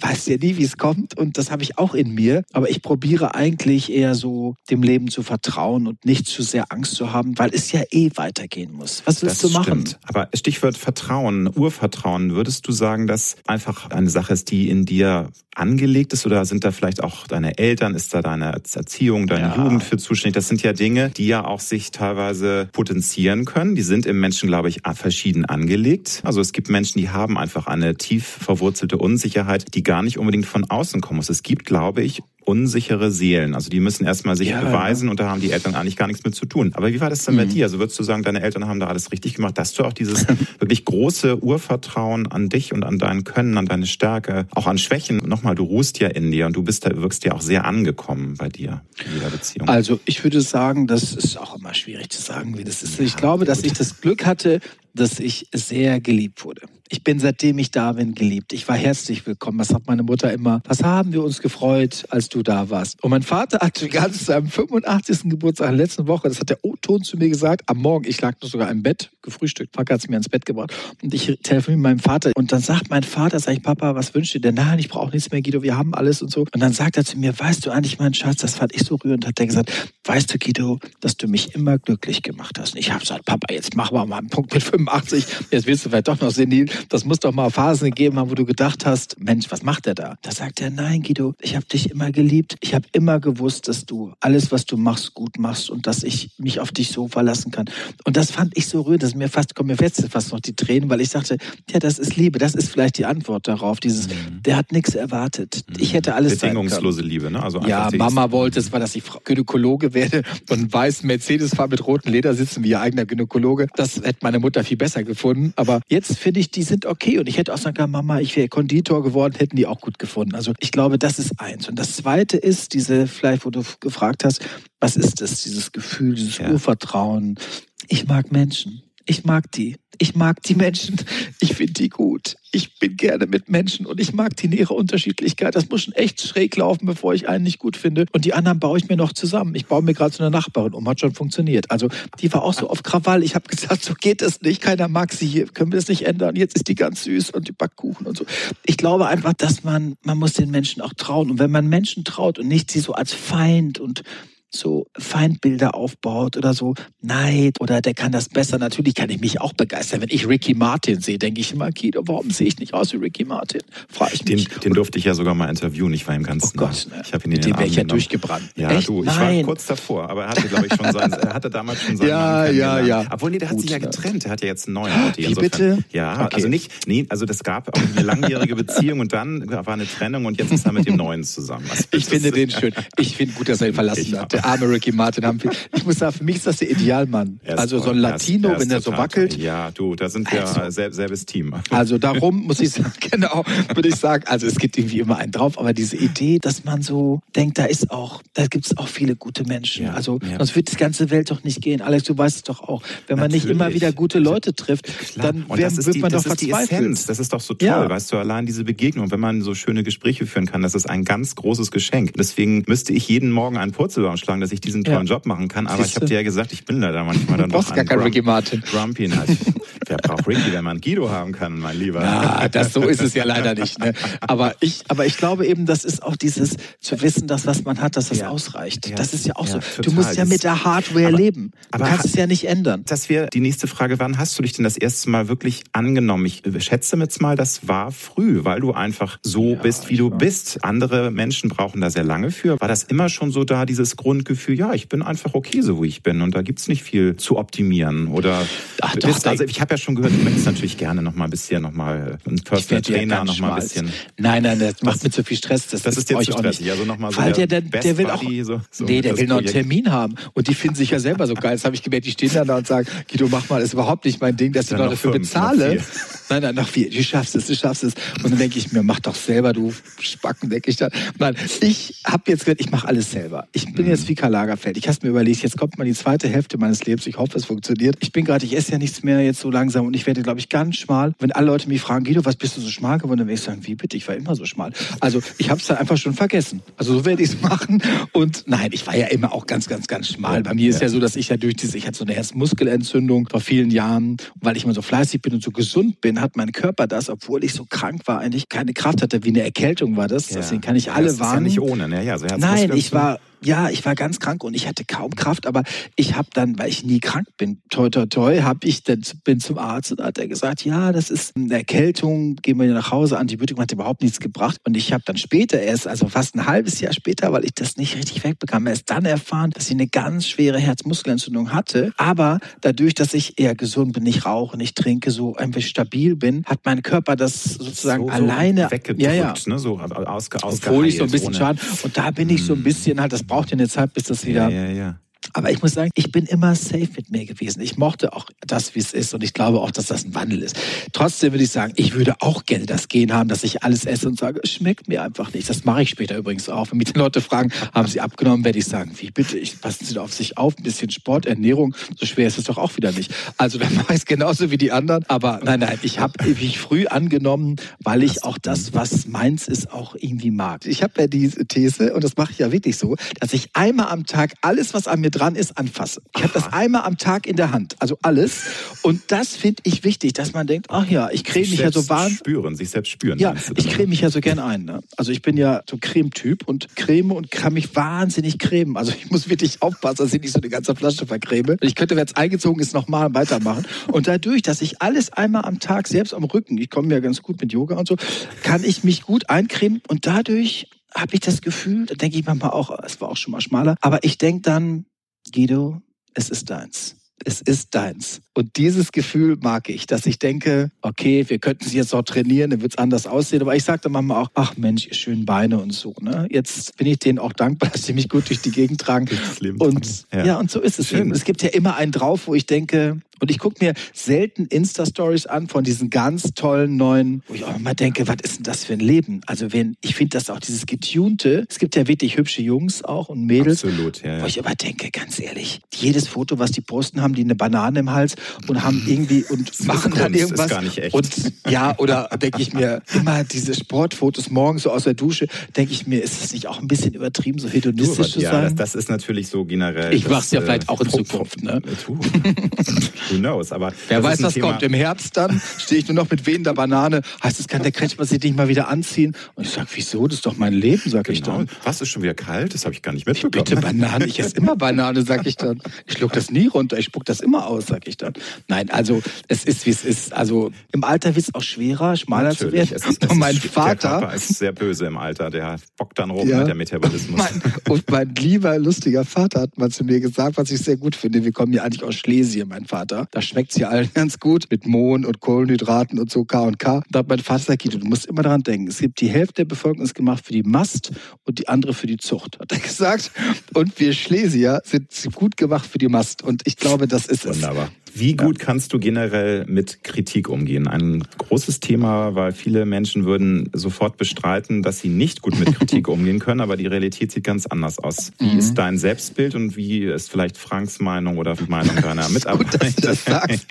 Weiß ja nie, wie es kommt und das habe ich auch in mir. Aber ich probiere eigentlich eher so dem Leben zu vertrauen und nicht zu sehr Angst zu haben, weil es ja eh weitergehen muss. Was willst das du machen? Stimmt. Aber Stichwort Vertrauen, Urvertrauen, würdest du sagen, dass einfach eine Sache ist, die in dir angelegt ist oder sind da vielleicht auch deine Eltern, ist da deine Erziehung, deine ja. Jugend für zuständig? Das sind ja Dinge, die ja auch sich teilweise potenzieren können. Die sind im Menschen, glaube ich, verschieden angelegt. Also es gibt Menschen, die haben einfach eine tief verwurzelte Unsicherheit, die gar nicht unbedingt von außen kommen muss. Es gibt, glaube ich, unsichere Seelen. Also die müssen erstmal sich ja, beweisen ja. und da haben die Eltern eigentlich gar nichts mit zu tun. Aber wie war das denn mhm. bei dir? Also würdest du sagen, deine Eltern haben da alles richtig gemacht? Hast du auch dieses wirklich große Urvertrauen an dich und an dein Können, an deine Stärke, auch an Schwächen? Nochmal, du ruhst ja in dir und du bist da, wirkst ja auch sehr angekommen bei dir in jeder Beziehung. Also ich würde sagen, das ist auch immer schwierig zu sagen, wie das ist. Ja, ich glaube, dass ich das Glück hatte, dass ich sehr geliebt wurde. Ich bin seitdem ich da bin geliebt. Ich war herzlich willkommen. Das hat meine Mutter immer. Was haben wir uns gefreut, als du da warst? Und mein Vater hat ganz zu seinem 85. Geburtstag letzte Woche, das hat der O-Ton zu mir gesagt, am Morgen, ich lag noch sogar im Bett, gefrühstückt. Papa hat es mir ins Bett gebracht. Und ich telefoniere mit meinem Vater. Und dann sagt mein Vater, sag ich, Papa, was wünschst du denn? Nein, ich brauche nichts mehr, Guido, wir haben alles und so. Und dann sagt er zu mir, weißt du eigentlich, mein Schatz, das fand ich so rührend, hat er gesagt, weißt du, Guido, dass du mich immer glücklich gemacht hast. Und ich habe gesagt, Papa, jetzt mach mal einen Punkt mit 85, jetzt wirst du vielleicht doch noch senil. Das muss doch mal Phasen gegeben haben, wo du gedacht hast, Mensch, was macht er da? Da sagt er, nein, Guido, ich habe dich immer geliebt. Ich habe immer gewusst, dass du alles, was du machst, gut machst und dass ich mich auf dich so verlassen kann. Und das fand ich so rührend, dass mir fast, kommen mir jetzt fast noch die Tränen, weil ich sagte, ja, das ist Liebe, das ist vielleicht die Antwort darauf. Dieses, mhm. der hat nichts erwartet. Mhm. Ich hätte alles Bedingungslose Liebe, ne? Also ja, Mama wollte, es war, dass ich Gynäkologe werde und weiß Mercedes fahre mit roten Ledersitzen wie ihr eigener Gynäkologe. Das hätte meine Mutter viel besser gefunden. Aber jetzt finde ich, die sind okay. Und ich hätte auch sagen können, Mama, ich wäre Konditor geworden, hätten die auch gut gefunden. Also ich glaube, das ist eins. Und das zweite ist diese, vielleicht, wo du gefragt hast, was ist das? Dieses Gefühl, dieses ja. Urvertrauen. Ich mag Menschen. Ich mag die. Ich mag die Menschen. Ich finde die gut. Ich bin gerne mit Menschen und ich mag die in ihrer Unterschiedlichkeit. Das muss schon echt schräg laufen, bevor ich einen nicht gut finde. Und die anderen baue ich mir noch zusammen. Ich baue mir gerade so eine Nachbarin um, hat schon funktioniert. Also die war auch so auf Krawall. Ich habe gesagt, so geht es nicht. Keiner mag sie hier. Können wir das nicht ändern? Jetzt ist die ganz süß und die Backkuchen und so. Ich glaube einfach, dass man, man muss den Menschen auch trauen. Und wenn man Menschen traut und nicht sie so als Feind und so Feindbilder aufbaut oder so Neid oder der kann das besser. Natürlich kann ich mich auch begeistern. Wenn ich Ricky Martin sehe, denke ich immer, Guido, warum sehe ich nicht aus wie Ricky Martin? Frage ich mich. Den, den durfte ich ja sogar mal interviewen. Ich war ihm ganz oh Gott, ne? Ich habe ihn in den, den wäre ich ja durchgebrannt. Ja, Echt? du, ich Nein. war kurz davor, aber er hatte, glaube ich, schon sein, er hatte damals schon seinen Ja, ja, ja. Obwohl, nee, der Gut, hat sich ja getrennt. Er hat ja jetzt einen neuen Audi. Wie bitte? Ja, okay. also nicht, nee, also das gab auch eine langjährige Beziehung und dann war eine Trennung und jetzt ist er mit dem Neuen zusammen. Also, ich finde den schön. Ich finde gut, dass er ihn verlassen hat. Der arme Ricky Martin haben. Ich muss sagen, für mich ist das der Idealmann. Also so ein Latino, er ist, er wenn er so wackelt. Ja, du, da sind wir also, sel selbes Team. Also darum muss ich sagen, genau, würde ich sagen, also es gibt irgendwie immer einen drauf, aber diese Idee, dass man so denkt, da ist auch, da gibt es auch viele gute Menschen. Ja, also ja. sonst wird die ganze Welt doch nicht gehen. Alex, du weißt es doch auch. Wenn man Natürlich. nicht immer wieder gute Leute trifft, Klar. dann wär, wird die, man doch verzweifelt. Das ist doch so toll, ja. weißt du, allein diese Begegnung, wenn man so schöne Gespräche führen kann, das ist ein ganz großes Geschenk. Deswegen müsste ich jeden Morgen einen Purzelbaum schlagen, dass ich diesen tollen Job machen kann. Aber ich habe dir ja gesagt, ich bin leider manchmal dann doch gar kein Ricky Martin. Grumpy. Wer braucht Ricky, wenn man Guido haben kann, mein Lieber? Ja, das, so ist es ja leider nicht. Ne? Aber, ich, aber ich glaube eben, das ist auch dieses zu wissen, dass was man hat, dass das ja. ausreicht. Ja. Das ist ja auch ja, so. Total. Du musst ja mit der Hardware aber, leben. Du aber kannst es ja nicht ändern. Das wäre die nächste Frage. Wann hast du dich denn das erste Mal wirklich angenommen? Ich schätze jetzt mal, das war früh, weil du einfach so bist, wie du bist. Andere Menschen brauchen da sehr lange für. War das immer schon so da, dieses Grundgefühl, ja, ich bin einfach okay, so wie ich bin und da gibt es nicht viel zu optimieren? Oder Ach, doch, bist, also ich habe ja schon gehört, du möchtest natürlich gerne noch mal ein bisschen noch mal ein Personal Trainer noch mal ein bisschen. Nein, nein, das macht mir zu viel Stress. Das, das ist dir zu stressig. Also noch mal so Weil der, der, der will auch, so, so nee, der will noch einen Termin haben und die finden sich ja selber so geil. Das habe ich gemerkt. Die stehen da und sagen, Guido, mach mal, das ist überhaupt nicht mein Ding, dass ich noch dafür fünf, bezahle. Noch nein, nein, noch vier. Du schaffst es, du schaffst es. Und dann denke ich mir, mach doch selber, du Spacken, denke ich dann. Nein, ich habe jetzt gesagt, ich mache alles selber. Ich bin mhm. jetzt Karl Lagerfeld. Ich habe mir überlegt, jetzt kommt mal die zweite Hälfte meines Lebens. Ich hoffe, es funktioniert. Ich bin gerade, ich esse ja nichts mehr jetzt so langsam und ich werde, glaube ich, ganz schmal. Wenn alle Leute mich fragen, Guido, was bist du so schmal geworden, dann werde ich sagen, wie bitte, ich war immer so schmal. Also ich habe es dann einfach schon vergessen. Also so werde ich es machen. Und nein, ich war ja immer auch ganz, ganz, ganz schmal. Bei mir ist ja so, dass ich ja durch diese, ich hatte so eine Herzmuskelentzündung vor vielen Jahren, weil ich immer so fleißig bin und so gesund bin, hat mein Körper das, obwohl ich so krank war, eigentlich keine Kraft hatte. Wie eine Erkältung war das. Ja. Deswegen kann ich alle ja, das warnen. Ist ja nicht ohne, ne? Ja, so Nein, ich war ja, ich war ganz krank und ich hatte kaum Kraft, aber ich habe dann, weil ich nie krank bin, toi toi toi, habe ich dann bin zum Arzt und hat er gesagt, ja, das ist eine Erkältung, gehen wir nach Hause, Antibiotikum hat überhaupt nichts gebracht und ich habe dann später erst, also fast ein halbes Jahr später, weil ich das nicht richtig wegbekam, erst dann erfahren, dass ich eine ganz schwere Herzmuskelentzündung hatte, aber dadurch, dass ich eher gesund bin, nicht rauche, nicht trinke, so einfach stabil bin, hat mein Körper das sozusagen so, alleine weggedrückt, ja, ja. Ne, so ausge, Obwohl ich so ein bisschen ohne. schaden und da bin ich so ein hm. bisschen halt das braucht ja eine Zeit, bis das wieder. Ja, ja, ja. Aber ich muss sagen, ich bin immer safe mit mir gewesen. Ich mochte auch das, wie es ist. Und ich glaube auch, dass das ein Wandel ist. Trotzdem würde ich sagen, ich würde auch gerne das Gehen haben, dass ich alles esse und sage, schmeckt mir einfach nicht. Das mache ich später übrigens auch. Wenn mich die Leute fragen, haben sie abgenommen, werde ich sagen, wie bitte, ich, passen Sie doch auf sich auf, ein bisschen Sport, Ernährung, so schwer ist es doch auch wieder nicht. Also dann mache ich es genauso wie die anderen. Aber nein, nein, ich habe mich früh angenommen, weil ich auch das, was meins ist, auch irgendwie mag. Ich habe ja diese These, und das mache ich ja wirklich so, dass ich einmal am Tag alles, was an mir dran dran ist, anfasse. Ich habe das einmal am Tag in der Hand, also alles. Und das finde ich wichtig, dass man denkt, ach ja, ich creme mich ja so wahnsinnig. Spüren, sich selbst spüren. Ja, ich creme mich ja so gern ein. Ne? Also ich bin ja so Cremetyp und creme und kann mich wahnsinnig cremen. Also ich muss wirklich aufpassen, dass ich nicht so eine ganze Flasche vercreme. Ich könnte, wenn es eingezogen ist, nochmal weitermachen. Und dadurch, dass ich alles einmal am Tag selbst am Rücken, ich komme ja ganz gut mit Yoga und so, kann ich mich gut eincremen und dadurch habe ich das Gefühl, da denke ich manchmal auch, es war auch schon mal schmaler, aber ich denke dann, Guido, es ist deins es ist deins. Und dieses Gefühl mag ich, dass ich denke, okay, wir könnten sie jetzt auch trainieren, dann wird es anders aussehen. Aber ich sage dann manchmal auch, ach Mensch, ihr schönen Beine und so. Ne? Jetzt bin ich denen auch dankbar, dass sie mich gut durch die Gegend tragen. Und ja. ja. und so ist es Schön. eben. Es gibt ja immer einen drauf, wo ich denke, und ich gucke mir selten Insta-Stories an von diesen ganz tollen neuen, wo ich auch immer denke, was ist denn das für ein Leben? Also wenn, ich finde das auch dieses getunte, es gibt ja wirklich hübsche Jungs auch und Mädels. Absolut, ja, ja. Wo ich aber denke, ganz ehrlich, jedes Foto, was die posten, haben die eine Banane im Hals und haben irgendwie und das machen dann irgendwas. Ist gar nicht echt. Und ja, oder denke ich mir, immer diese Sportfotos morgens so aus der Dusche, denke ich mir, ist das nicht auch ein bisschen übertrieben, so hedonistisch zu ja, sein? Das, das, ist natürlich so generell. Ich mach's ja vielleicht auch in Zukunft, ne? Who knows? Aber Wer weiß, was Thema. kommt. Im Herbst dann stehe ich nur noch mit wehender Banane. Heißt es, kann der Kretschmer sich nicht mal wieder anziehen? Und ich sage, wieso? Das ist doch mein Leben, sag genau. ich dann. Was ist schon wieder kalt? Das habe ich gar nicht mitbekommen. Bitte Banane. Ich esse immer Banane, sag ich dann. Ich schluck das nie runter. Ich spuck das immer aus, sag ich dann. Nein, also es ist, wie es ist. Also im Alter wird es auch schwerer, schmaler Natürlich. zu werden. Es ist, es und mein Vater der ist sehr böse im Alter. Der bockt dann rum ja, mit der Metabolismus. Mein, und mein lieber, lustiger Vater hat mal zu mir gesagt, was ich sehr gut finde. Wir kommen ja eigentlich aus Schlesien, mein Vater. Da schmeckt es hier allen ganz gut mit Mohn und Kohlenhydraten und so K und K. Da hat mein Vater gesagt, du musst immer daran denken, es gibt die Hälfte der Bevölkerung ist gemacht für die Mast und die andere für die Zucht, hat er gesagt. Und wir Schlesier sind gut gemacht für die Mast. Und ich glaube, das ist Wunderbar. es. Wie gut ja. kannst du generell mit Kritik umgehen? Ein großes Thema, weil viele Menschen würden sofort bestreiten, dass sie nicht gut mit Kritik umgehen können, aber die Realität sieht ganz anders aus. Wie mhm. ist dein Selbstbild und wie ist vielleicht Franks Meinung oder Meinung deiner Mitarbeiter? gut, dass du das sagst.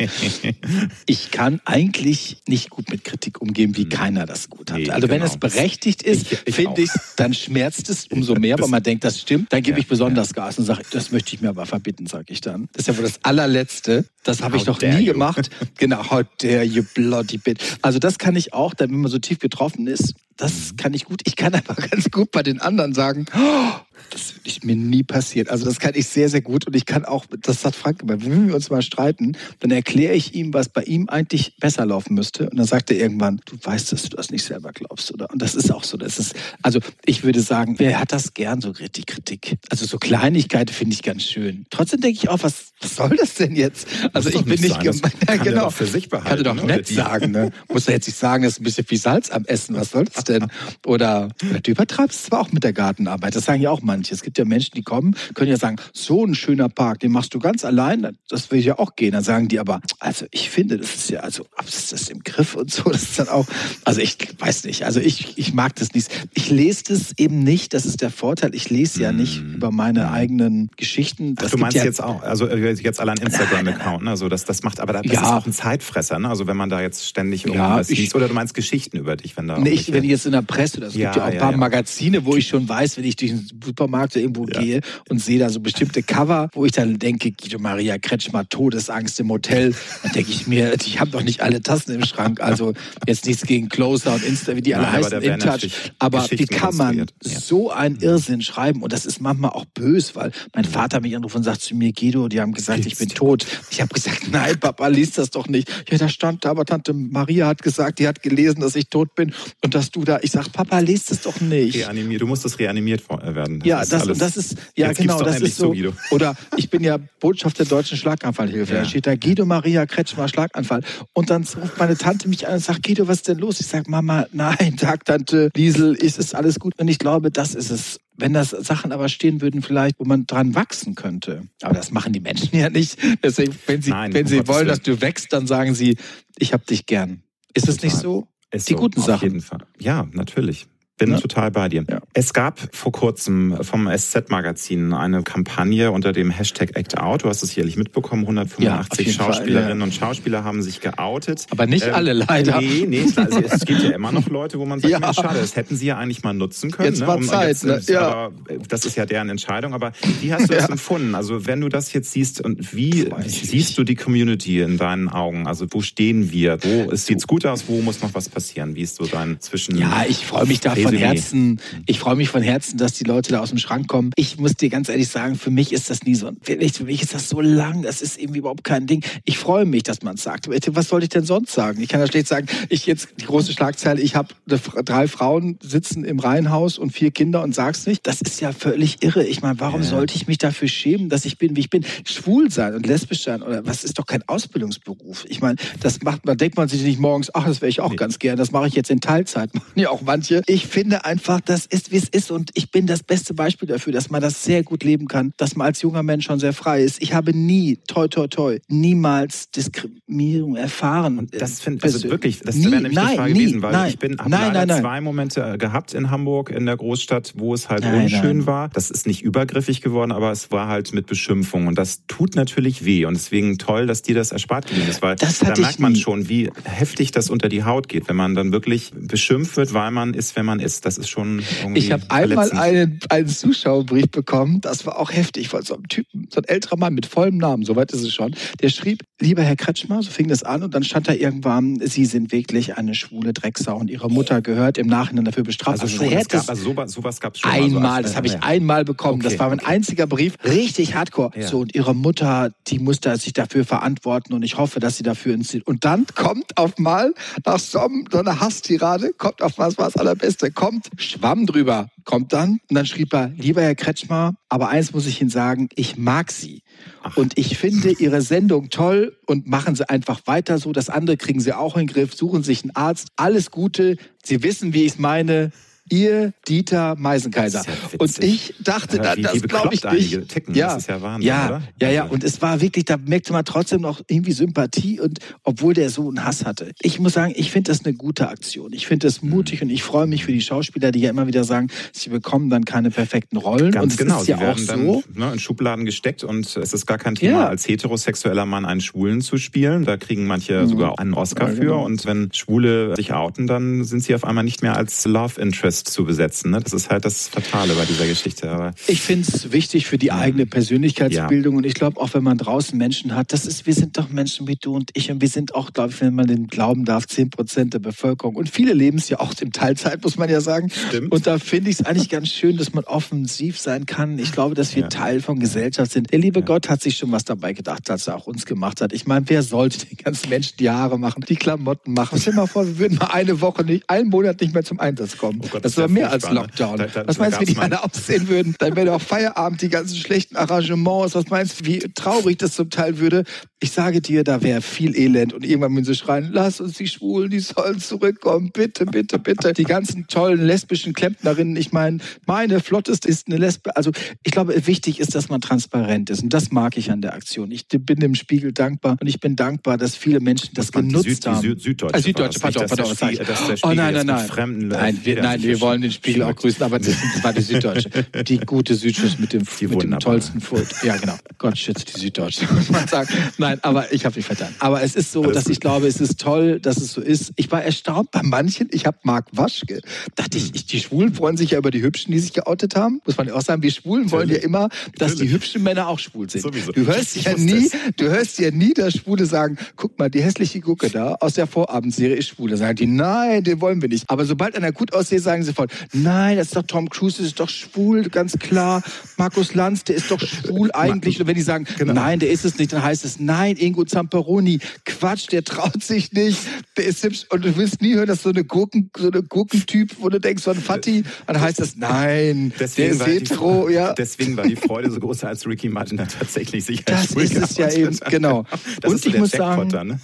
ich kann eigentlich nicht gut mit Kritik umgehen, wie mhm. keiner das gut hat. Nee, also genau. wenn es berechtigt ist, finde ich, dann schmerzt es umso mehr, weil man denkt, das stimmt. Dann gebe ja, ich besonders ja. Gas und sage, das möchte ich mir aber verbitten, sage ich dann. Das ist ja wohl das allerletzte. Das habe ich noch nie you. gemacht. Genau, how dare you bloody bit. Also das kann ich auch, wenn man so tief getroffen ist, das mhm. kann ich gut. Ich kann aber ganz gut bei den anderen sagen, oh, das ist mir nie passiert. Also das kann ich sehr, sehr gut. Und ich kann auch, das sagt Frank immer, wenn wir uns mal streiten, dann erkläre ich ihm, was bei ihm eigentlich besser laufen müsste. Und dann sagt er irgendwann, du weißt, dass du das nicht selber glaubst, oder? Und das ist auch so. Das ist, also ich würde sagen, wer hat das gern, so die Kritik? Also so Kleinigkeiten finde ich ganz schön. Trotzdem denke ich auch, was, was soll das denn jetzt? Also ich bin nicht gemein. Ja, genau. für sich behalten. Kann er doch ne? nett sagen, ne? Muss er jetzt nicht sagen, das ist ein bisschen viel Salz am Essen. Was soll das denn? Oder du übertreibst zwar auch mit der Gartenarbeit. Das sagen ja auch manche. Es gibt ja Menschen, die kommen, können ja sagen, so ein schöner Park, den machst du ganz allein. Das will ich ja auch gehen. Dann sagen die aber, also ich finde, das ist ja, also ist das im Griff und so. Das ist dann auch, also ich weiß nicht. Also ich, ich mag das nicht. Ich lese das eben nicht. Das ist der Vorteil. Ich lese ja nicht mm. über meine eigenen Geschichten. Ach, du meinst ja, jetzt auch, also äh, jetzt allein Instagram-Account, ne? Also das, das macht, aber das ja. ist auch ein Zeitfresser, ne? Also wenn man da jetzt ständig irgendwas ja, liest. Oder du meinst Geschichten über dich, wenn da. Nee, ich, wenn ich jetzt in der Presse, das ja, gibt ja auch ein paar Magazine, wo ich schon weiß, wenn ich durch den Supermarkt irgendwo gehe und sehe da so bestimmte Cover, wo ich dann denke, Guido Maria Kretschmer, Todesangst im Hotel. Dann denke ich mir, ich habe doch nicht alle Tassen im Schrank. Also jetzt nichts gegen Closer und Insta, wie die alle Nein, heißen, InTouch. Aber wie kann man so einen Irrsinn schreiben? Und das ist manchmal auch bös, weil mein Vater mich anruft und sagt zu mir, Guido, die haben gesagt, ich bin tot. Ich habe gesagt, nein, Papa, liest das doch nicht. Ja, da stand da, aber Tante Maria hat gesagt, die hat gelesen, dass ich tot bin und dass du da. Ich sag, Papa, liest es doch nicht. Reanimiert. Du musst das reanimiert werden. Ja, das, alles, das ist, ja genau, das ist so. Guido. Oder ich bin ja Botschafter der deutschen Schlaganfallhilfe. Ja. Da steht da Guido Maria Kretschmer Schlaganfall. Und dann ruft meine Tante mich an und sagt, Guido, was ist denn los? Ich sag, Mama, nein, Tag, Tante Liesel, ist es alles gut? Und ich glaube, das ist es wenn das Sachen aber stehen würden, vielleicht, wo man dran wachsen könnte. Aber das machen die Menschen ja nicht. Deswegen, wenn sie, Nein, wenn sie wollen, dass du wächst, dann sagen sie, ich hab dich gern. Ist es nicht so? Ist die so, guten Sachen. Jeden Fall. Ja, natürlich. Bin ja. total bei dir. Ja. Es gab vor kurzem vom SZ-Magazin eine Kampagne unter dem Hashtag ActOut. Du hast es jährlich mitbekommen. 185 ja, Schauspielerinnen und Schauspieler haben sich geoutet. Aber nicht ähm, alle leider. Nee, nee. Also es gibt ja immer noch Leute, wo man sagt, ja. schade, das hätten sie ja eigentlich mal nutzen können. Jetzt ne? war um, Zeit. Jetzt, ne? ja. aber, das ist ja deren Entscheidung. Aber wie hast du das empfunden? Also wenn du das jetzt siehst und wie siehst du die Community in deinen Augen? Also wo stehen wir? Wo sieht's gut aus? Wo muss noch was passieren? Wie ist so dein zwischen? Ja, ich freue mich da von Herzen. Ich freue mich von Herzen, dass die Leute da aus dem Schrank kommen. Ich muss dir ganz ehrlich sagen, für mich ist das nie so. Wirklich, für mich ist das so lang. Das ist irgendwie überhaupt kein Ding. Ich freue mich, dass man es sagt. Was soll ich denn sonst sagen? Ich kann ja schlecht sagen, ich jetzt die große Schlagzeile, ich habe drei Frauen sitzen im Reihenhaus und vier Kinder und sag's nicht. Das ist ja völlig irre. Ich meine, warum ja. sollte ich mich dafür schämen, dass ich bin, wie ich bin? Schwul sein und lesbisch sein oder was ist doch kein Ausbildungsberuf. Ich meine, das macht man, denkt man sich nicht morgens, ach, das wäre ich auch nee. ganz gern. Das mache ich jetzt in Teilzeit. Machen ja auch manche. Ich finde einfach, das ist, wie es ist. Und ich bin das beste Beispiel dafür, dass man das sehr gut leben kann, dass man als junger Mensch schon sehr frei ist. Ich habe nie, toi, toi, toi, niemals Diskriminierung erfahren. Und das finde ich also wirklich, das wäre nämlich nein, die Frage nie, gewesen, weil nein, ich bin, habe leider nein, zwei Momente äh, gehabt in Hamburg, in der Großstadt, wo es halt unschön war. Das ist nicht übergriffig geworden, aber es war halt mit Beschimpfung. Und das tut natürlich weh. Und deswegen toll, dass dir das erspart geblieben ist, weil da merkt man schon, wie heftig das unter die Haut geht, wenn man dann wirklich beschimpft wird, weil man ist, wenn man ist. Das ist schon irgendwie Ich habe einmal einen, einen Zuschauerbrief bekommen, das war auch heftig, von so einem Typen, so ein älterer Mann mit vollem Namen, soweit ist es schon, der schrieb, lieber Herr Kretschmer, so fing das an und dann stand da irgendwann, Sie sind wirklich eine schwule Drecksau und Ihre Mutter gehört im Nachhinein dafür bestraft. Also, also, schon, gab, also sowas, sowas gab es schon. Einmal, also, das habe ich ja. einmal bekommen. Okay, das war mein okay. einziger Brief, richtig hardcore. Ja. So und Ihre Mutter, die musste sich dafür verantworten und ich hoffe, dass sie dafür ins Und dann kommt auf mal nach so, so einer Hasstirade, kommt auf was war das Allerbeste, kommt Schwamm drüber, kommt dann und dann schrieb er, lieber Herr Kretschmer, aber eins muss ich Ihnen sagen, ich mag Sie. Ach. Und ich finde Ihre Sendung toll und machen Sie einfach weiter so. Das andere kriegen Sie auch in den Griff. Suchen sich einen Arzt. Alles Gute. Sie wissen, wie ich es meine ihr Dieter Meisenkaiser. Ja und ich dachte, ja, wie, das glaube ich nicht. Ticken, ja, das ist ja Wahnsinn, ja, oder? Ja, ja, und es war wirklich, da merkte man trotzdem noch irgendwie Sympathie und obwohl der so einen Hass hatte. Ich muss sagen, ich finde das eine gute Aktion. Ich finde das mutig mhm. und ich freue mich für die Schauspieler, die ja immer wieder sagen, sie bekommen dann keine perfekten Rollen. Ganz und genau, ist ja auch so. Ne, in Schubladen gesteckt und es ist gar kein Thema, ja. als heterosexueller Mann einen Schwulen zu spielen. Da kriegen manche mhm. sogar einen Oscar ja, genau. für und wenn Schwule sich outen, dann sind sie auf einmal nicht mehr als Love Interest zu besetzen. Ne? Das ist halt das Fatale bei dieser Geschichte. Aber ich finde es wichtig für die eigene Persönlichkeitsbildung ja. und ich glaube auch, wenn man draußen Menschen hat, das ist, wir sind doch Menschen wie du und ich und wir sind auch, glaube ich, wenn man den glauben darf, zehn Prozent der Bevölkerung und viele leben es ja auch in Teilzeit, muss man ja sagen. Stimmt. Und da finde ich es eigentlich ganz schön, dass man offensiv sein kann. Ich glaube, dass wir ja. Teil von Gesellschaft sind. Der liebe ja. Gott hat sich schon was dabei gedacht, als er auch uns gemacht hat. Ich meine, wer sollte den ganzen Menschen die Haare machen, die Klamotten machen? Stell dir mal vor, wir würden mal eine Woche nicht, einen Monat nicht mehr zum Einsatz kommen. Oh Gott, das, das wäre mehr als Lockdown. Da, da, Was meinst du, wie die alle aussehen würden? Dann wäre doch Feierabend, die ganzen schlechten Arrangements. Was meinst du, wie traurig das zum Teil würde? Ich sage dir, da wäre viel Elend. Und irgendwann müssen sie schreien, lass uns die Schwulen, die sollen zurückkommen. Bitte, bitte, bitte. Die ganzen tollen lesbischen Klempnerinnen. Ich meine, meine Flotteste ist eine Lesbe. Also ich glaube, wichtig ist, dass man transparent ist. Und das mag ich an der Aktion. Ich bin dem Spiegel dankbar. Und ich bin dankbar, dass viele Menschen das genutzt Süd, haben. Süd, Süddeutsche, äh, Süddeutsche pardon, pardon. Spiegel, oh nein, nein, nein. Nein, wir, nein, wir wollen den Spiegel auch grüßen, aber das war die Süddeutsche. Die gute Süddeutsche mit dem, mit dem tollsten Foot. Ja, genau. Gott schützt die Süddeutsche, muss man sagen. Nein, aber ich habe mich vertan. Aber es ist so, Alles dass gut. ich glaube, es ist toll, dass es so ist. Ich war erstaunt bei manchen. Ich habe Marc Waschke. Dachte ich, hm. die Schwulen freuen sich ja über die Hübschen, die sich geoutet haben. Muss man ja auch sagen, wir Schwulen wollen ja immer, dass die hübschen Männer auch schwul sind. Sowieso. Du hörst ja nie, du hörst ja nie, dass Schwule sagen, guck mal, die hässliche Gucke da aus der Vorabendserie ist schwul. Da sagen die, nein, den wollen wir nicht. Aber sobald einer gut aussieht, sagen sie sofort, nein, das ist doch Tom Cruise, das ist doch schwul, ganz klar. Markus Lanz, der ist doch schwul eigentlich. Und wenn die sagen, genau. nein, der ist es nicht, dann heißt es, nein, Ingo Zamperoni, Quatsch, der traut sich nicht, der ist hübsch. Und du wirst nie hören, dass so eine Gurken, so eine Gurkentyp, wo du denkst, so ein Fatti, dann heißt es, nein, deswegen der ist hetero, die, ja. Deswegen war die Freude so groß, als Ricky Martin da tatsächlich sich als Das ist es ja eben, genau. Das und ich muss sagen, ne?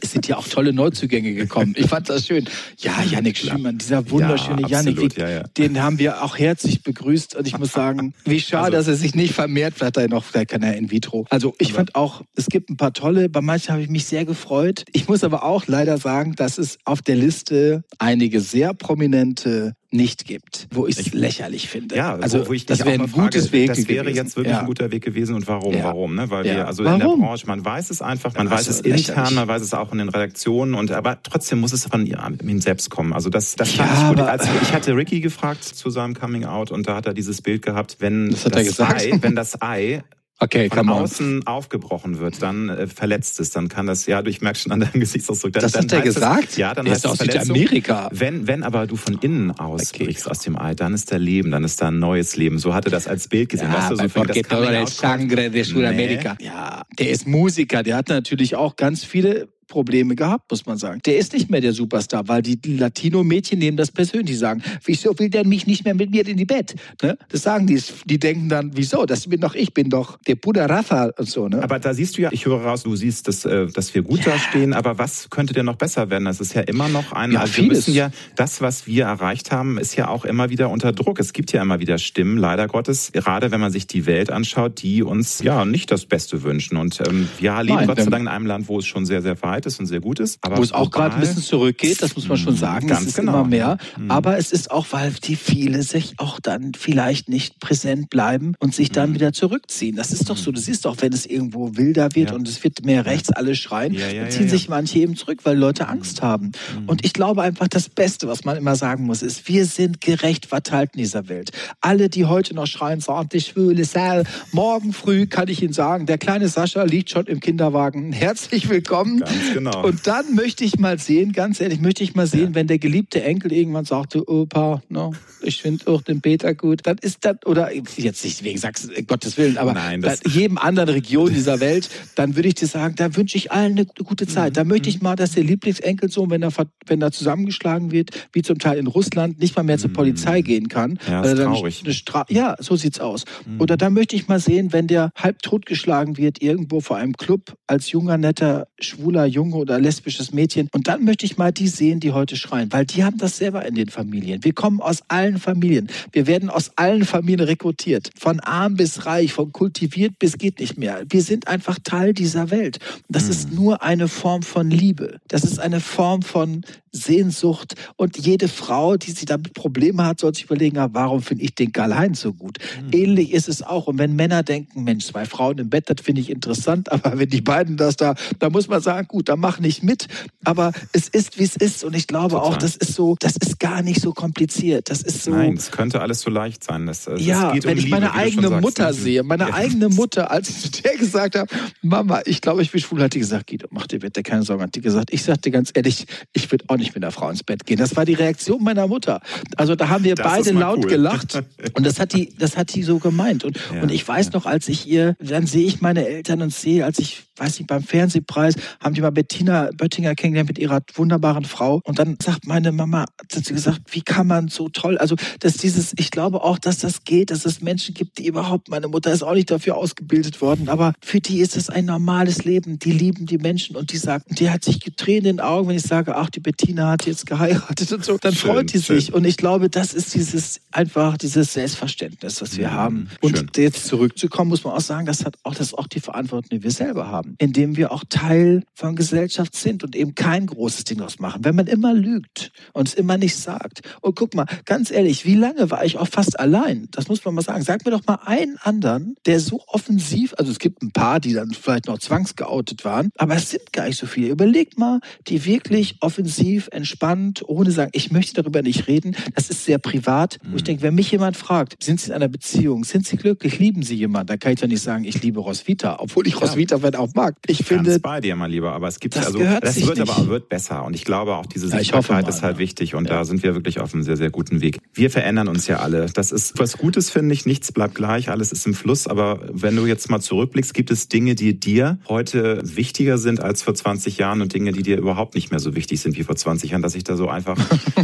es sind ja auch tolle Neuzugänge gekommen. Ich fand das schön. Ja, Yannick Schümann, dieser wunderschöne ja, Yannick, ja, ja. den haben wir auch herzlich begrüßt. Und ich muss sagen, wie schade, also, dass er sich nicht vermehrt. Vielleicht hat er noch, vielleicht kann er in vitro. Also ich aber fand auch, es gibt ein paar tolle, bei manchen habe ich mich sehr gefreut. Ich muss aber auch leider sagen, dass es auf der Liste einige sehr prominente nicht gibt, wo ich es lächerlich finde. Ja, also wo, ich das wäre ein gutes Weg. Das wäre gewesen. jetzt wirklich ja. ein guter Weg gewesen und warum? Ja. Warum? Ne? Weil ja. wir also warum? in der Branche, man weiß es einfach, man weiß es intern, man weiß es auch in den Redaktionen und aber trotzdem muss es von ihm selbst kommen. Also das, das fand ich gut. Als, ich hatte Ricky gefragt zu seinem Coming Out und da hat er dieses Bild gehabt, wenn das, das Ei, wenn das Ei okay, von außen on. aufgebrochen wird, dann äh, verletzt es, dann kann das, ja, du ich merke schon an deinem Gesichtsausdruck. Dann, das dann hat er gesagt? Es, ja, dann er heißt ist aus Amerika. Wenn, wenn aber du von innen ausbrichst okay. aus dem Ei, dann ist da Leben, dann ist da ein neues Leben. So hatte das als Bild gesehen. Ja, weißt du, so porque todo el sangre de Südamerika. Nee. Ja, der ist Musiker, der hat natürlich auch ganz viele Probleme gehabt, muss man sagen. Der ist nicht mehr der Superstar, weil die Latino-Mädchen nehmen das persönlich. Die sagen, wieso will der mich nicht mehr mit mir in die Bett? Ne? Das sagen die. Die denken dann, wieso? Das bin doch ich, bin doch der Buddha Rafa und so. Ne? Aber da siehst du ja, ich höre raus, du siehst, dass, äh, dass wir gut ja. da stehen. Aber was könnte denn noch besser werden? Das ist ja immer noch ein. Ja, also wir wissen ja, das, was wir erreicht haben, ist ja auch immer wieder unter Druck. Es gibt ja immer wieder Stimmen, leider Gottes, gerade wenn man sich die Welt anschaut, die uns ja nicht das Beste wünschen. Und ähm, wir leben Nein, Gott sei Dank in einem Land, wo es schon sehr, sehr weit ist und sehr gut ist. Aber Wo es auch gerade ein bisschen zurückgeht, das muss man schon mhm, sagen. Ganz es ist genau. immer mehr. Mhm. Aber es ist auch, weil die viele sich auch dann vielleicht nicht präsent bleiben und sich dann mhm. wieder zurückziehen. Das ist doch so. Das ist doch, wenn es irgendwo wilder wird ja. und es wird mehr rechts, alle schreien, ja, ja, dann ziehen sich manche eben zurück, weil Leute Angst haben. Und ich glaube einfach, das Beste, was man immer sagen muss, ist, wir sind gerecht verteilt in dieser Welt. Alle, die heute noch schreien, sagt die schwule Sal, morgen früh kann ich Ihnen sagen, der kleine Sascha liegt schon im Kinderwagen. Herzlich willkommen. Ganz genau. Und dann möchte ich mal sehen, ganz ehrlich, möchte ich mal sehen, ja. wenn der geliebte Enkel irgendwann sagte, Opa, no, ich finde auch den Peter gut, dann ist das, oder jetzt nicht wegen Sachsen, Gottes Willen, aber Nein, das jedem anderen Region dieser Welt, dann würde ich dir sagen, da wünsche ich allen eine gute Zeit. Mhm. Da möchte ich mal, dass der Lieblingsenkelsohn, wenn er, wenn er zusammengeschlagen wird, wie zum Teil in Russland, nicht mal mehr zur Polizei mhm. gehen kann. Ja, ist traurig. ja so sieht's aus. Mhm. Oder da möchte ich mal sehen, wenn der halb totgeschlagen wird, irgendwo vor einem Club, als junger, netter, schwuler Junge oder lesbisches Mädchen. Und dann möchte ich mal die sehen, die heute schreien, weil die haben das selber in den Familien. Wir kommen aus allen Familien. Wir werden aus allen Familien rekrutiert. Von arm bis reich, von kultiviert bis geht nicht mehr. Wir sind einfach Teil dieser Welt. Und das mhm. ist nur eine Form von Liebe. Das ist eine Form von Sehnsucht. Und jede Frau, die sie damit Probleme hat, soll sich überlegen, ah, warum finde ich den Karl-Heinz so gut? Mhm. Ähnlich ist es auch. Und wenn Männer denken, Mensch, zwei Frauen im Bett, das finde ich interessant, aber wenn die beiden das da, da muss man sagen, gut, dann mach nicht mit. Aber es ist, wie es ist. Und ich glaube Total. auch, das ist so, das ist gar nicht so kompliziert. Das ist so. Nein, es könnte alles so leicht sein. Das, das ja, wenn um ich meine Liebe, eigene Mutter sehe, meine ja. eigene Mutter, als ich zu der gesagt habe, Mama, ich glaube, ich bin schwul, hat die gesagt, Guido, mach dir bitte keine Sorgen, hat die gesagt. Ich sagte ganz ehrlich, ich würde auch nicht mit einer Frau ins Bett gehen. Das war die Reaktion meiner Mutter. Also da haben wir das beide laut cool. gelacht. Und das hat die, das hat die so gemeint. Und, ja, und ich weiß ja. noch, als ich ihr, dann sehe ich meine Eltern und sehe, als ich weiß nicht, beim Fernsehpreis haben die mal Bettina Böttinger kennengelernt mit ihrer wunderbaren Frau. Und dann sagt meine Mama, hat sie gesagt, wie kann man so toll, also, dass dieses, ich glaube auch, dass das geht, dass es Menschen gibt, die überhaupt, meine Mutter ist auch nicht dafür ausgebildet worden, aber für die ist es ein normales Leben. Die lieben die Menschen und die sagen, die hat sich getränt in den Augen, wenn ich sage, ach, die Bettina hat jetzt geheiratet und so, dann schön, freut die schön. sich. Und ich glaube, das ist dieses, einfach dieses Selbstverständnis, was wir mhm, haben. Und schön. jetzt zurückzukommen, muss man auch sagen, das hat auch, das ist auch die Verantwortung, die wir selber haben haben, indem wir auch Teil von Gesellschaft sind und eben kein großes Ding draus machen. Wenn man immer lügt und es immer nicht sagt. Und guck mal, ganz ehrlich, wie lange war ich auch fast allein? Das muss man mal sagen. Sag mir doch mal einen anderen, der so offensiv, also es gibt ein paar, die dann vielleicht noch zwangsgeoutet waren, aber es sind gar nicht so viele. Überlegt mal, die wirklich offensiv, entspannt, ohne sagen, ich möchte darüber nicht reden. Das ist sehr privat. Mhm. Wo ich mhm. denke, wenn mich jemand fragt, sind Sie in einer Beziehung, sind Sie glücklich, lieben Sie jemanden, dann kann ich doch nicht sagen, ich liebe Roswitha, obwohl ich ja. Roswitha auch mag. Ich Ganz finde, bei dir, mein Lieber, aber es gibt das also das wird nicht. aber wird besser und ich glaube auch diese Sichtbarkeit ja, ist halt ja. wichtig und ja. da sind wir wirklich auf einem sehr sehr guten Weg. Wir verändern uns ja alle. Das ist was Gutes finde ich. Nichts bleibt gleich, alles ist im Fluss. Aber wenn du jetzt mal zurückblickst, gibt es Dinge, die dir heute wichtiger sind als vor 20 Jahren und Dinge, die dir überhaupt nicht mehr so wichtig sind wie vor 20 Jahren, dass sich da so einfach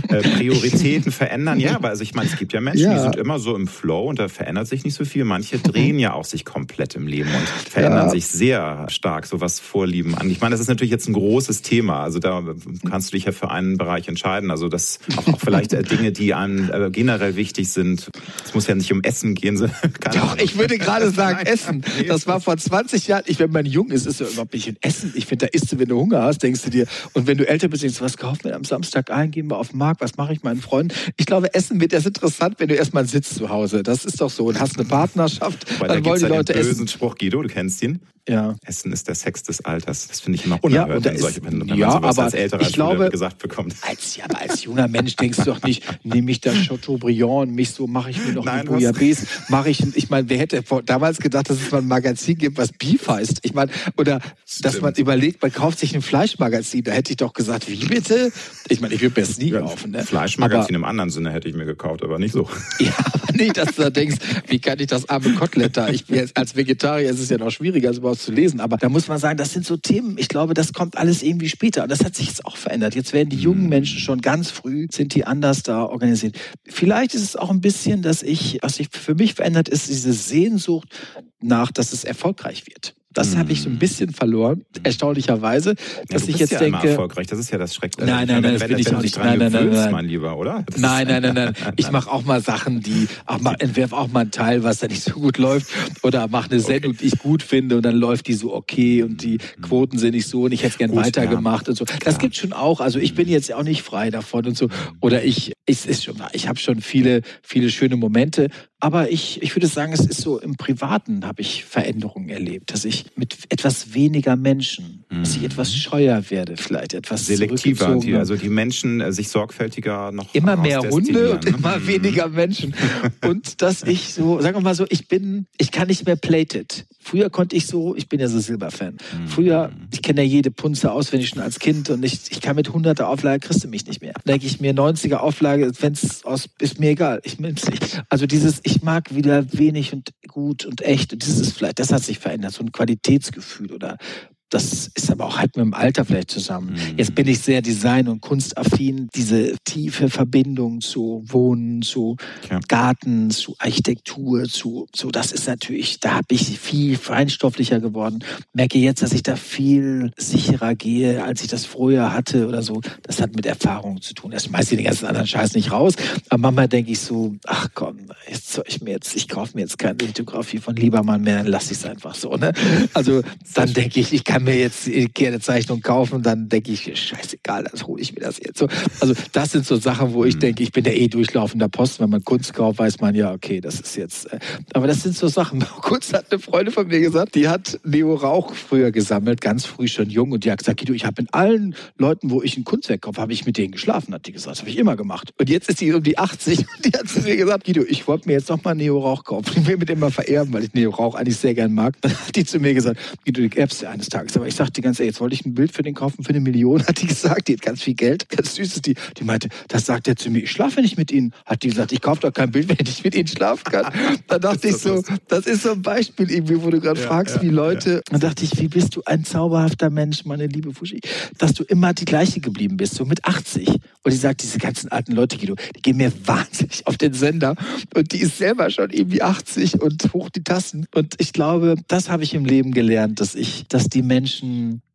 äh, Prioritäten verändern. Ja, aber also ich meine, es gibt ja Menschen, die sind immer so im Flow und da verändert sich nicht so viel. Manche drehen ja auch sich komplett im Leben und verändern sich sehr stark stark, so was Vorlieben an. Ich meine, das ist natürlich jetzt ein großes Thema. Also da kannst du dich ja für einen Bereich entscheiden. Also das auch, auch vielleicht äh, Dinge, die einem äh, generell wichtig sind. Es muss ja nicht um Essen gehen. So, Doch, ich würde gerade sagen Nein. Essen. Das war vor 20 Jahren. Ich, wenn man jung ist, ist ja überhaupt nicht ein Essen. Ich finde, da isst du, wenn du Hunger hast, denkst du dir. Und wenn du älter bist, denkst du, was kaufen wir am Samstag ein? Gehen wir auf den Markt? Was mache ich meinen Freunden? Ich glaube, Essen wird erst interessant, wenn du erstmal sitzt zu Hause. Das ist doch so. Und hast eine Partnerschaft, Weil dann da wollen die Leute den bösen essen. Spruch, Guido, du kennst ihn. Ja. Essen ist der Sex des Alters. Das finde ich immer unerhört, ja, wenn, solche, wenn, wenn ja, man sowas aber als älterer ich glaube, gesagt bekommt. Als, ja, aber als junger Mensch denkst du doch nicht, nehme ich das Chateaubriand, mich so mache ich mir noch Nein, eine Bouillabaisse, mache ich, ich meine, wer hätte damals gedacht, dass es mal ein Magazin gibt, was Beef heißt? Ich meine, oder Stimmt. dass man überlegt, man kauft sich ein Fleischmagazin, da hätte ich doch gesagt, wie bitte? Ich meine, ich würde mir das nie ja, kaufen. Ne? Fleischmagazin aber, im anderen Sinne hätte ich mir gekauft, aber nicht so. Ja, aber nicht, dass du da denkst, wie kann ich das arme Kotelett da? Ich, als Vegetarier ist es ja noch schwieriger, das überhaupt zu lesen, aber da muss man sagen, das sind so Themen, ich glaube, das kommt alles irgendwie später. Und das hat sich jetzt auch verändert. Jetzt werden die jungen mhm. Menschen schon ganz früh, sind die anders da organisiert. Vielleicht ist es auch ein bisschen, dass ich, was sich für mich verändert, ist diese Sehnsucht nach, dass es erfolgreich wird. Das habe ich so ein bisschen verloren, erstaunlicherweise, dass ja, ich jetzt ja denke. erfolgreich, das ist ja das Schreckliche. Nein, nein, nein, das bin ich auch nicht. Nein, nein, nein, nein, mein Lieber, oder? nein, nein, nein, nein. Ich mache auch mal Sachen, die auch mal entwerf auch mal einen Teil, was da nicht so gut läuft, oder mache eine Sendung, die ich gut finde, und dann läuft die so okay und die mhm. Quoten sind nicht so und ich hätte es gern weitergemacht und so. Das gibt schon auch. Also ich bin jetzt auch nicht frei davon und so. Oder ich, ich ist schon, ich habe schon viele, viele schöne Momente, aber ich, ich würde sagen, es ist so im Privaten habe ich Veränderungen erlebt, dass ich mit etwas weniger Menschen. Dass ich etwas mhm. scheuer werde, vielleicht etwas selektiver, die, also die Menschen äh, sich sorgfältiger noch immer mehr Hunde und immer mhm. weniger Menschen und dass ich so, sagen wir mal so, ich bin, ich kann nicht mehr plated. Früher konnte ich so, ich bin ja so Silberfan. Mhm. Früher, ich kenne ja jede Punze auswendig schon als Kind und ich, ich kann mit 100er Auflage kriegst du mich nicht mehr. Denke ich mir 90er Auflage, wenn es aus, ist mir egal, ich nicht. Also dieses, ich ich mag wieder wenig und gut und echt. Und das ist vielleicht, das hat sich verändert, so ein Qualitätsgefühl oder das ist aber auch halt mit dem Alter vielleicht zusammen. Mhm. Jetzt bin ich sehr design- und kunstaffin. Diese tiefe Verbindung zu Wohnen, zu ja. Garten, zu Architektur, zu so das ist natürlich, da habe ich viel feinstofflicher geworden. Merke jetzt, dass ich da viel sicherer gehe, als ich das früher hatte oder so. Das hat mit Erfahrung zu tun. Das schmeiß ich den ganzen anderen Scheiß nicht raus. Aber manchmal denke ich so, ach komm, jetzt soll ich mir jetzt, ich kaufe mir jetzt keine Lithografie von Liebermann mehr, dann lasse ich es einfach so. Ne? Also dann denke ich, ich kann kann mir jetzt gerne Zeichnung kaufen, dann denke ich, scheißegal, das hole ich mir das jetzt so. Also das sind so Sachen, wo ich mhm. denke, ich bin der eh durchlaufender Post. Wenn man Kunst kauft, weiß man ja, okay, das ist jetzt. Äh, aber das sind so Sachen. Kurz hat eine Freundin von mir gesagt, die hat Neo Rauch früher gesammelt, ganz früh schon jung, und die hat gesagt, Guido, ich habe in allen Leuten, wo ich ein Kunstwerk kaufe, habe ich mit denen geschlafen, hat die gesagt. Das habe ich immer gemacht. Und jetzt ist sie um die 80 und die hat zu mir gesagt, Guido, ich wollte mir jetzt noch mal Neo Rauch kaufen. Ich will mit dem mal vererben, weil ich Neo Rauch eigentlich sehr gern mag. Dann hat die zu mir gesagt, Guido, du ja eines Tages nichts. Aber ich sagte die ganze Zeit, jetzt wollte ich ein Bild für den kaufen für eine Million, hat die gesagt. Die hat ganz viel Geld. Ganz süß ist die. Die meinte, das sagt er zu mir, ich schlafe nicht mit Ihnen. Hat die gesagt, ich kaufe doch kein Bild, wenn ich mit Ihnen schlafen kann. Da dachte ich so, das ist so ein Beispiel irgendwie, wo du gerade ja, fragst, ja, wie Leute. Ja. Dann dachte ich, wie bist du ein zauberhafter Mensch, meine liebe Fuschi, dass du immer die gleiche geblieben bist, so mit 80. Und die sagt, diese ganzen alten Leute, Guido, die gehen mir wahnsinnig auf den Sender. Und die ist selber schon irgendwie 80 und hoch die Tassen. Und ich glaube, das habe ich im Leben gelernt, dass ich, dass die Menschen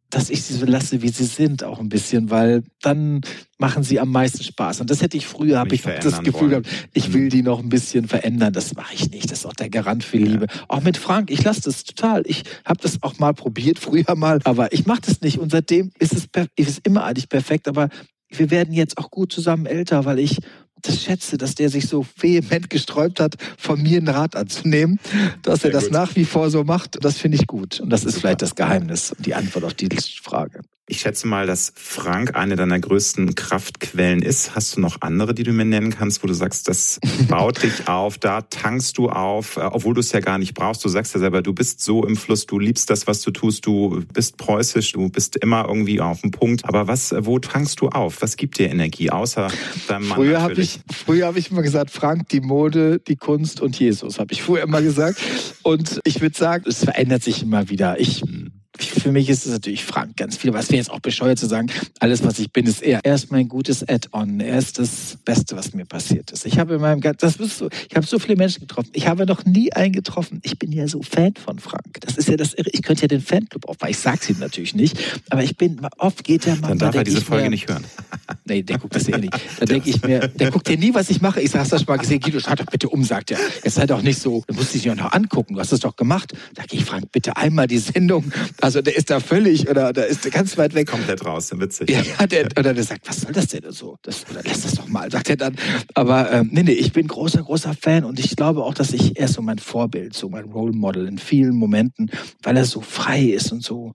dass ich sie so lasse, wie sie sind, auch ein bisschen, weil dann machen sie am meisten Spaß. Und das hätte ich früher, habe ich das Gefühl gehabt, ich will mhm. die noch ein bisschen verändern. Das mache ich nicht. Das ist auch der Garant für Liebe. Ja. Auch mit Frank, ich lasse das total. Ich habe das auch mal probiert, früher mal, aber ich mache das nicht. Und seitdem ist es, ist es immer eigentlich perfekt. Aber wir werden jetzt auch gut zusammen älter, weil ich das schätze, dass der sich so vehement gesträubt hat, von mir einen Rat anzunehmen, dass Sehr er das gut. nach wie vor so macht. Das finde ich gut. Und das ist Super. vielleicht das Geheimnis und die Antwort auf die Frage. Ich schätze mal, dass Frank eine deiner größten Kraftquellen ist. Hast du noch andere, die du mir nennen kannst, wo du sagst, das baut dich auf, da tankst du auf, äh, obwohl du es ja gar nicht brauchst. Du sagst ja selber, du bist so im Fluss, du liebst das, was du tust, du bist preußisch, du bist immer irgendwie auf dem Punkt. Aber was, wo tankst du auf? Was gibt dir Energie, außer deinem Mann Früher habe ich, früher habe ich immer gesagt, Frank, die Mode, die Kunst und Jesus, habe ich früher immer gesagt. Und ich würde sagen, es verändert sich immer wieder. Ich hm für mich ist es natürlich Frank ganz viel. Was wäre jetzt auch bescheuert zu sagen, alles, was ich bin, ist er. Er ist mein gutes Add-on. Er ist das Beste, was mir passiert ist. Ich habe in meinem das bist du, ich habe so viele Menschen getroffen. Ich habe noch nie einen getroffen. Ich bin ja so Fan von Frank. Das ist ja das Ich könnte ja den Fanclub aufmachen. Ich sag's ihm natürlich nicht, aber ich bin oft geht er mal. Dann darf er diese Folge mir, nicht hören. Nee, der guckt das eh nicht. Da denke ich mir, der guckt ja nie, was ich mache. Ich sag, hast das schon mal gesehen? Guido, schau doch bitte um, sagt er. Jetzt sei doch nicht so, du musst dich ja noch angucken. Du hast es doch gemacht. Da gehe ich, Frank, bitte einmal die Sendung. Also der ist da völlig oder der ist ganz weit weg. Komplett raus, witzig. Ja, der, oder der sagt, was soll das denn so? Das, oder lass das doch mal, sagt er dann. Aber ähm, nee, nee, ich bin großer, großer Fan und ich glaube auch, dass ich, er ist so mein Vorbild, so mein Role Model in vielen Momenten, weil er so frei ist und so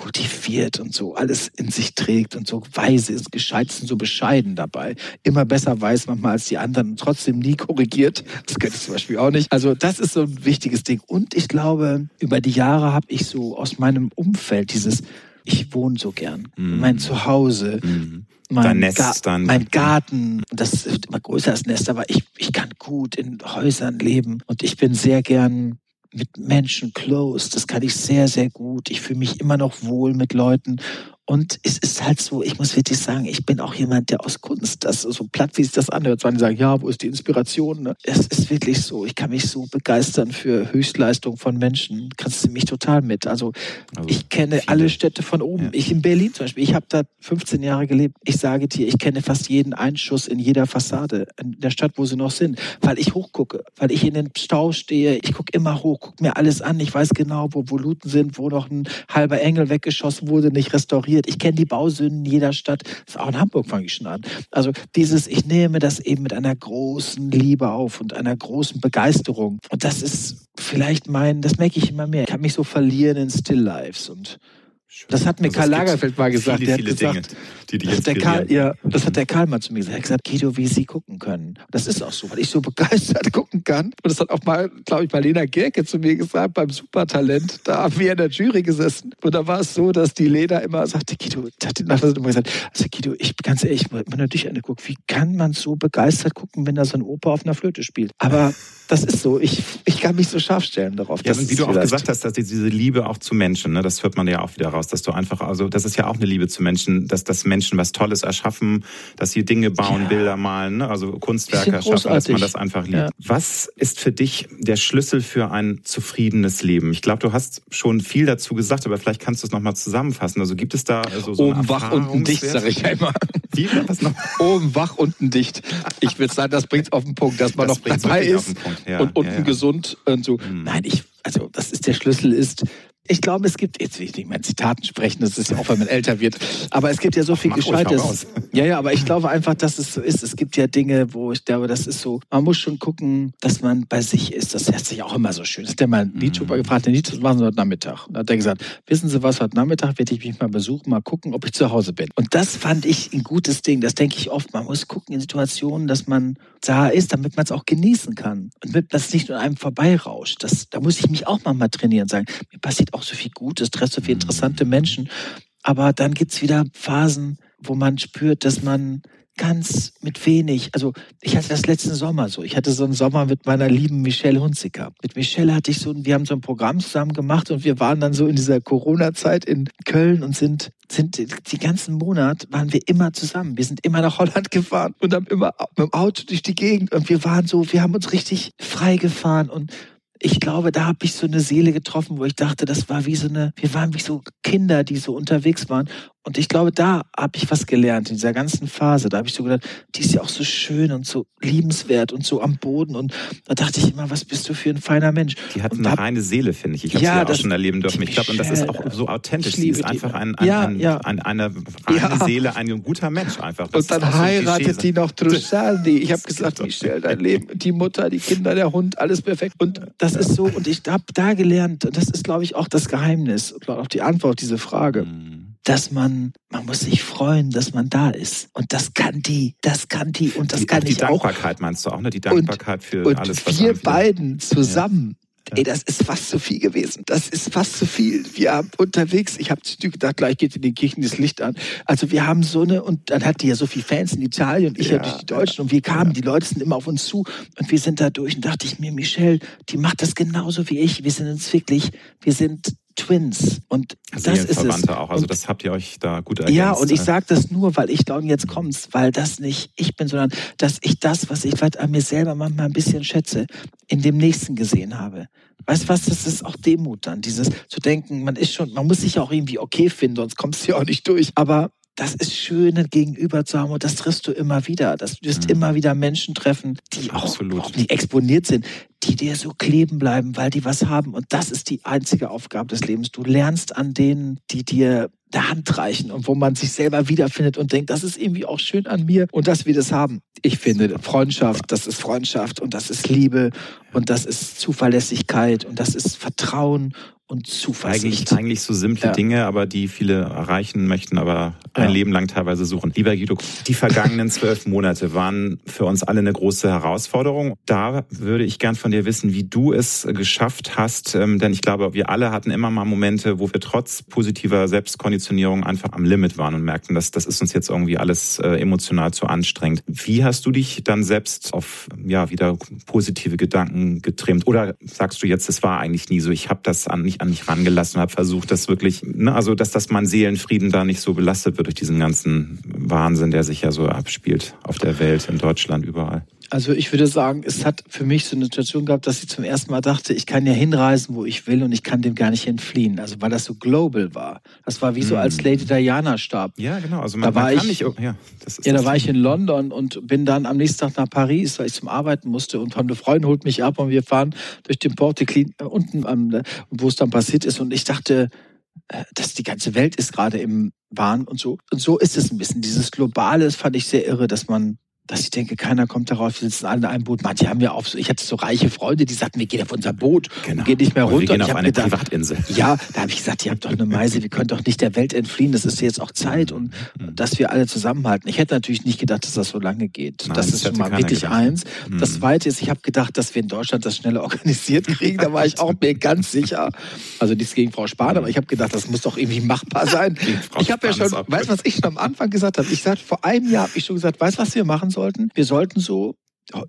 kultiviert und so alles in sich trägt und so weise ist, gescheit und so bescheiden dabei. Immer besser weiß manchmal als die anderen und trotzdem nie korrigiert. Das könnte ich zum Beispiel auch nicht. Also das ist so ein wichtiges Ding. Und ich glaube, über die Jahre habe ich so aus meinem Umfeld dieses, ich wohne so gern, mhm. mein Zuhause. Mhm mein, Nest Ga dann. mein Garten, das ist immer größer als Nest, aber ich, ich kann gut in Häusern leben und ich bin sehr gern mit Menschen close. Das kann ich sehr, sehr gut. Ich fühle mich immer noch wohl mit Leuten und es ist halt so, ich muss wirklich sagen, ich bin auch jemand, der aus Kunst, das so platt, wie sich das anhört, die sagen, ja, wo ist die Inspiration? Ne? Es ist wirklich so, ich kann mich so begeistern für Höchstleistung von Menschen. Kannst du mich total mit. Also, also ich kenne viele. alle Städte von oben. Ja. Ich in Berlin zum Beispiel, ich habe da 15 Jahre gelebt. Ich sage dir, ich kenne fast jeden Einschuss in jeder Fassade in der Stadt, wo sie noch sind, weil ich hochgucke, weil ich in den Stau stehe. Ich gucke immer hoch, gucke mir alles an. Ich weiß genau, wo Voluten sind, wo noch ein halber Engel weggeschossen wurde, nicht restauriert passiert. Ich kenne die Bausünden jeder Stadt. Auch in Hamburg fange ich schon an. Also dieses, ich nehme das eben mit einer großen Liebe auf und einer großen Begeisterung. Und das ist vielleicht mein, das merke ich immer mehr. Ich kann mich so verlieren in Still Lives und das hat mir also Karl Lagerfeld mal gesagt. Viele, der hat gesagt, Dinge, die die das, Karl, ja, das hat der Karl mal zu mir gesagt. Er hat gesagt, Guido, wie Sie gucken können. Das ist auch so, weil ich so begeistert gucken kann. Und das hat auch mal, glaube ich, Marlena Gerke zu mir gesagt beim Supertalent. Da haben wir in der Jury gesessen. Und da war es so, dass die Lena immer sagte, Guido, hat die Nachbar immer gesagt, also Guido, ich ganz ehrlich, wenn du dich anguckst, wie kann man so begeistert gucken, wenn da so ein Opa auf einer Flöte spielt? Aber das ist so. Ich, ich kann mich so scharf stellen darauf. Ja, und wie du auch gesagt hast, dass diese Liebe auch zu Menschen, ne, das hört man ja auch wieder raus, dass du einfach, also das ist ja auch eine Liebe zu Menschen, dass, dass Menschen was Tolles erschaffen, dass sie Dinge bauen, ja. Bilder malen, ne, also Kunstwerke erschaffen, dass man das einfach liebt. Ja. Was ist für dich der Schlüssel für ein zufriedenes Leben? Ich glaube, du hast schon viel dazu gesagt, aber vielleicht kannst du es nochmal zusammenfassen. Also gibt es da so, so Oben wach, unten dicht, sage ich einmal. Wie? Was noch? Oben wach, unten dicht. Ich würde sagen, das bringt es auf den Punkt, dass man das noch dabei ist und unten gesund und so. Mhm. Nein, ich, also das ist der Schlüssel ist, ich glaube, es gibt, jetzt will ich nicht mehr in Zitaten sprechen, das ist ja auch, wenn man älter wird, aber es gibt ja so viel Gescheites. Ja, ja, aber ich glaube einfach, dass es so ist. Es gibt ja Dinge, wo ich glaube, das ist so, man muss schon gucken, dass man bei sich ist. Das hört sich auch immer so schön. Das hat der mal Nietzsche mhm. gefragt, Nietzsche, was machen Sie heute Nachmittag? Und dann hat er gesagt, wissen Sie was, heute Nachmittag werde ich mich mal besuchen, mal gucken, ob ich zu Hause bin. Und das fand ich ein gutes Ding. Das denke ich oft. Man muss gucken in Situationen, dass man da ist, damit man es auch genießen kann. Und damit das nicht nur einem vorbeirauscht. Das, da muss ich mich auch mal trainieren und sagen, mir passiert auch so viel Gutes, treffe so viele interessante Menschen. Aber dann gibt's wieder Phasen, wo man spürt, dass man ganz mit wenig, also ich hatte das letzten Sommer so. Ich hatte so einen Sommer mit meiner lieben Michelle Hunziker. Mit Michelle hatte ich so, wir haben so ein Programm zusammen gemacht und wir waren dann so in dieser Corona-Zeit in Köln und sind sind die ganzen Monat waren wir immer zusammen. Wir sind immer nach Holland gefahren und haben immer mit dem Auto durch die Gegend und wir waren so, wir haben uns richtig frei gefahren und ich glaube, da habe ich so eine Seele getroffen, wo ich dachte, das war wie so eine, wir waren wie so Kinder, die so unterwegs waren. Und ich glaube, da habe ich was gelernt in dieser ganzen Phase. Da habe ich so gedacht, die ist ja auch so schön und so liebenswert und so am Boden. Und da dachte ich immer, was bist du für ein feiner Mensch? Die hat und eine hab, reine Seele, finde ich. Ich habe ja, sie ja auch schon erleben dürfen. Ich glaube, und das ist auch so authentisch. Sie ist einfach ein, ein, ja, ein, ja. ein, eine reine. Seele, ein guter Mensch einfach. Das und dann heiratet so die noch Trussardi. Ich habe gesagt, Michelle, dein Leben, die Mutter, die Kinder, der Hund, alles perfekt. Und das ist so, und ich habe da gelernt, und das ist, glaube ich, auch das Geheimnis, auch die Antwort auf diese Frage. Mhm dass man, man muss sich freuen, dass man da ist. Und das kann die, das kann die und das die, kann die ich auch. Die Dankbarkeit meinst du auch, ne? Die Dankbarkeit und, für und alles, was wir beiden zusammen. Ja. Ey, das ist fast zu viel gewesen. Das ist fast zu viel. Wir haben unterwegs, ich habe gedacht, gleich geht in den Kirchen das Licht an. Also wir haben so eine, und dann hat die ja so viele Fans in Italien und ich ja, natürlich die Deutschen ja. und wir kamen, ja. die Leute sind immer auf uns zu und wir sind da durch und dachte ich mir, Michelle, die macht das genauso wie ich. Wir sind uns wirklich, wir sind Twins. Und das ist es. auch. Also und, das habt ihr euch da gut ergänzt. Ja, und ich sage das nur, weil ich glaube, jetzt kommt's, weil das nicht ich bin, sondern dass ich das, was ich vielleicht an mir selber manchmal ein bisschen schätze, in dem Nächsten gesehen habe. Weißt du was, das ist auch Demut dann, dieses zu denken, man ist schon, man muss sich ja auch irgendwie okay finden, sonst kommst du ja auch nicht durch. Aber das ist schön gegenüber zu haben und das triffst du immer wieder. Das, du wirst mhm. immer wieder Menschen treffen, die auch, auch nicht exponiert sind, die dir so kleben bleiben, weil die was haben. Und das ist die einzige Aufgabe des Lebens. Du lernst an denen, die dir der Hand reichen und wo man sich selber wiederfindet und denkt, das ist irgendwie auch schön an mir und dass wir das haben. Ich finde, Freundschaft, das ist Freundschaft und das ist Liebe und das ist Zuverlässigkeit und das ist Vertrauen und Zuversicht. Eigentlich, eigentlich so simple ja. Dinge, aber die viele erreichen möchten, aber ein ja. Leben lang teilweise suchen. Lieber Guido, die vergangenen zwölf Monate waren für uns alle eine große Herausforderung. Da würde ich gern von dir wissen, wie du es geschafft hast, ähm, denn ich glaube, wir alle hatten immer mal Momente, wo wir trotz positiver Selbstkonditionierung einfach am Limit waren und merkten, dass das ist uns jetzt irgendwie alles äh, emotional zu anstrengend. Wie hast du dich dann selbst auf ja wieder positive Gedanken getrimmt? Oder sagst du jetzt, es war eigentlich nie so? Ich habe das an, nicht an mich rangelassen habe versucht, das wirklich, ne, also dass das mein Seelenfrieden da nicht so belastet wird durch diesen ganzen Wahnsinn, der sich ja so abspielt auf der Welt, in Deutschland, überall. Also ich würde sagen, es hat für mich so eine Situation gehabt, dass ich zum ersten Mal dachte, ich kann ja hinreisen, wo ich will und ich kann dem gar nicht entfliehen. Also weil das so global war. Das war wie so, als hm. Lady Diana starb. Ja, genau. Also man, da war man ich, nicht, ja, ja da war ich in London und bin dann am nächsten Tag nach Paris, weil ich zum Arbeiten musste und eine Freundin holt mich ab und wir fahren durch den Port de Clean, äh, unten, ähm, wo es dann passiert ist und ich dachte, äh, dass die ganze Welt ist gerade im Wahn und so. Und so ist es ein bisschen. Dieses Globale, das fand ich sehr irre, dass man dass ich denke, keiner kommt darauf, wir sitzen alle in einem Boot. Manche haben ja so, ich hatte so reiche Freunde, die sagten, wir gehen auf unser Boot genau. und gehen nicht mehr runter. Und wir gehen auf eine gedacht, Privatinsel. Ja, da habe ich gesagt, ihr habt doch eine Meise, wir können doch nicht der Welt entfliehen. Das ist jetzt auch Zeit und mhm. dass wir alle zusammenhalten. Ich hätte natürlich nicht gedacht, dass das so lange geht. Nein, das ist schon mal wirklich gedacht. eins. Mhm. Das zweite ist, ich habe gedacht, dass wir in Deutschland das schneller organisiert kriegen. Da war ich auch mir ganz sicher. Also nichts gegen Frau Spahn, aber ich habe gedacht, das muss doch irgendwie machbar sein. Ich habe ja schon, weißt du, was ich schon am Anfang gesagt habe? Ich sagte, vor einem Jahr habe ich schon gesagt, weißt du, was wir machen sollten? Wir sollten so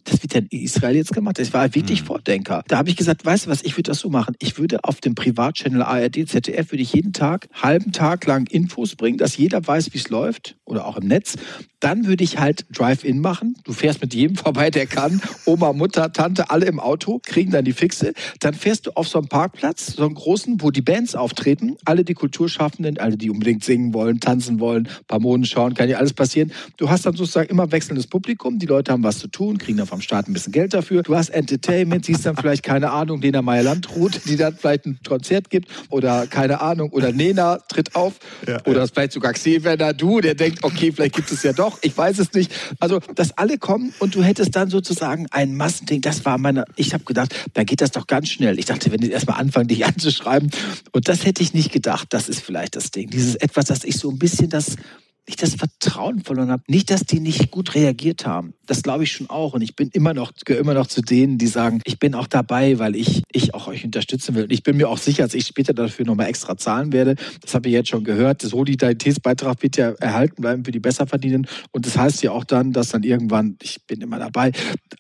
das wird ja in Israel jetzt gemacht. Das war wirklich mhm. Vordenker. Da habe ich gesagt, weißt du was, ich würde das so machen. Ich würde auf dem Privatchannel ARD, ZDF, würde ich jeden Tag, halben Tag lang Infos bringen, dass jeder weiß, wie es läuft oder auch im Netz. Dann würde ich halt Drive-In machen. Du fährst mit jedem vorbei, der kann. Oma, Mutter, Tante, alle im Auto, kriegen dann die Fixe. Dann fährst du auf so einen Parkplatz, so einen großen, wo die Bands auftreten. Alle die Kulturschaffenden, alle die unbedingt singen wollen, tanzen wollen, paar Moden schauen, kann ja alles passieren. Du hast dann sozusagen immer wechselndes Publikum. Die Leute haben was zu tun, kriegen dann vom Staat ein bisschen Geld dafür. Du hast Entertainment, siehst dann vielleicht, keine Ahnung, Lena Meyer-Landrut, die dann vielleicht ein Konzert gibt. Oder keine Ahnung, oder Nena tritt auf. Ja, oder ja. vielleicht sogar Xavier du, der denkt, okay, vielleicht gibt es ja doch, ich weiß es nicht. Also, dass alle kommen und du hättest dann sozusagen ein Massending. Das war meine, ich habe gedacht, da geht das doch ganz schnell. Ich dachte, wenn die erstmal anfangen, dich anzuschreiben. Und das hätte ich nicht gedacht. Das ist vielleicht das Ding. Dieses etwas, dass ich so ein bisschen das nicht das Vertrauen verloren habe. Nicht, dass die nicht gut reagiert haben. Das glaube ich schon auch. Und ich bin immer noch, gehöre immer noch zu denen, die sagen, ich bin auch dabei, weil ich, ich auch euch unterstützen will. Und ich bin mir auch sicher, dass ich später dafür nochmal extra zahlen werde. Das habe ich jetzt schon gehört. Das Solidaritätsbeitrag wird ja erhalten bleiben für die Besserverdienenden. Und das heißt ja auch dann, dass dann irgendwann, ich bin immer dabei,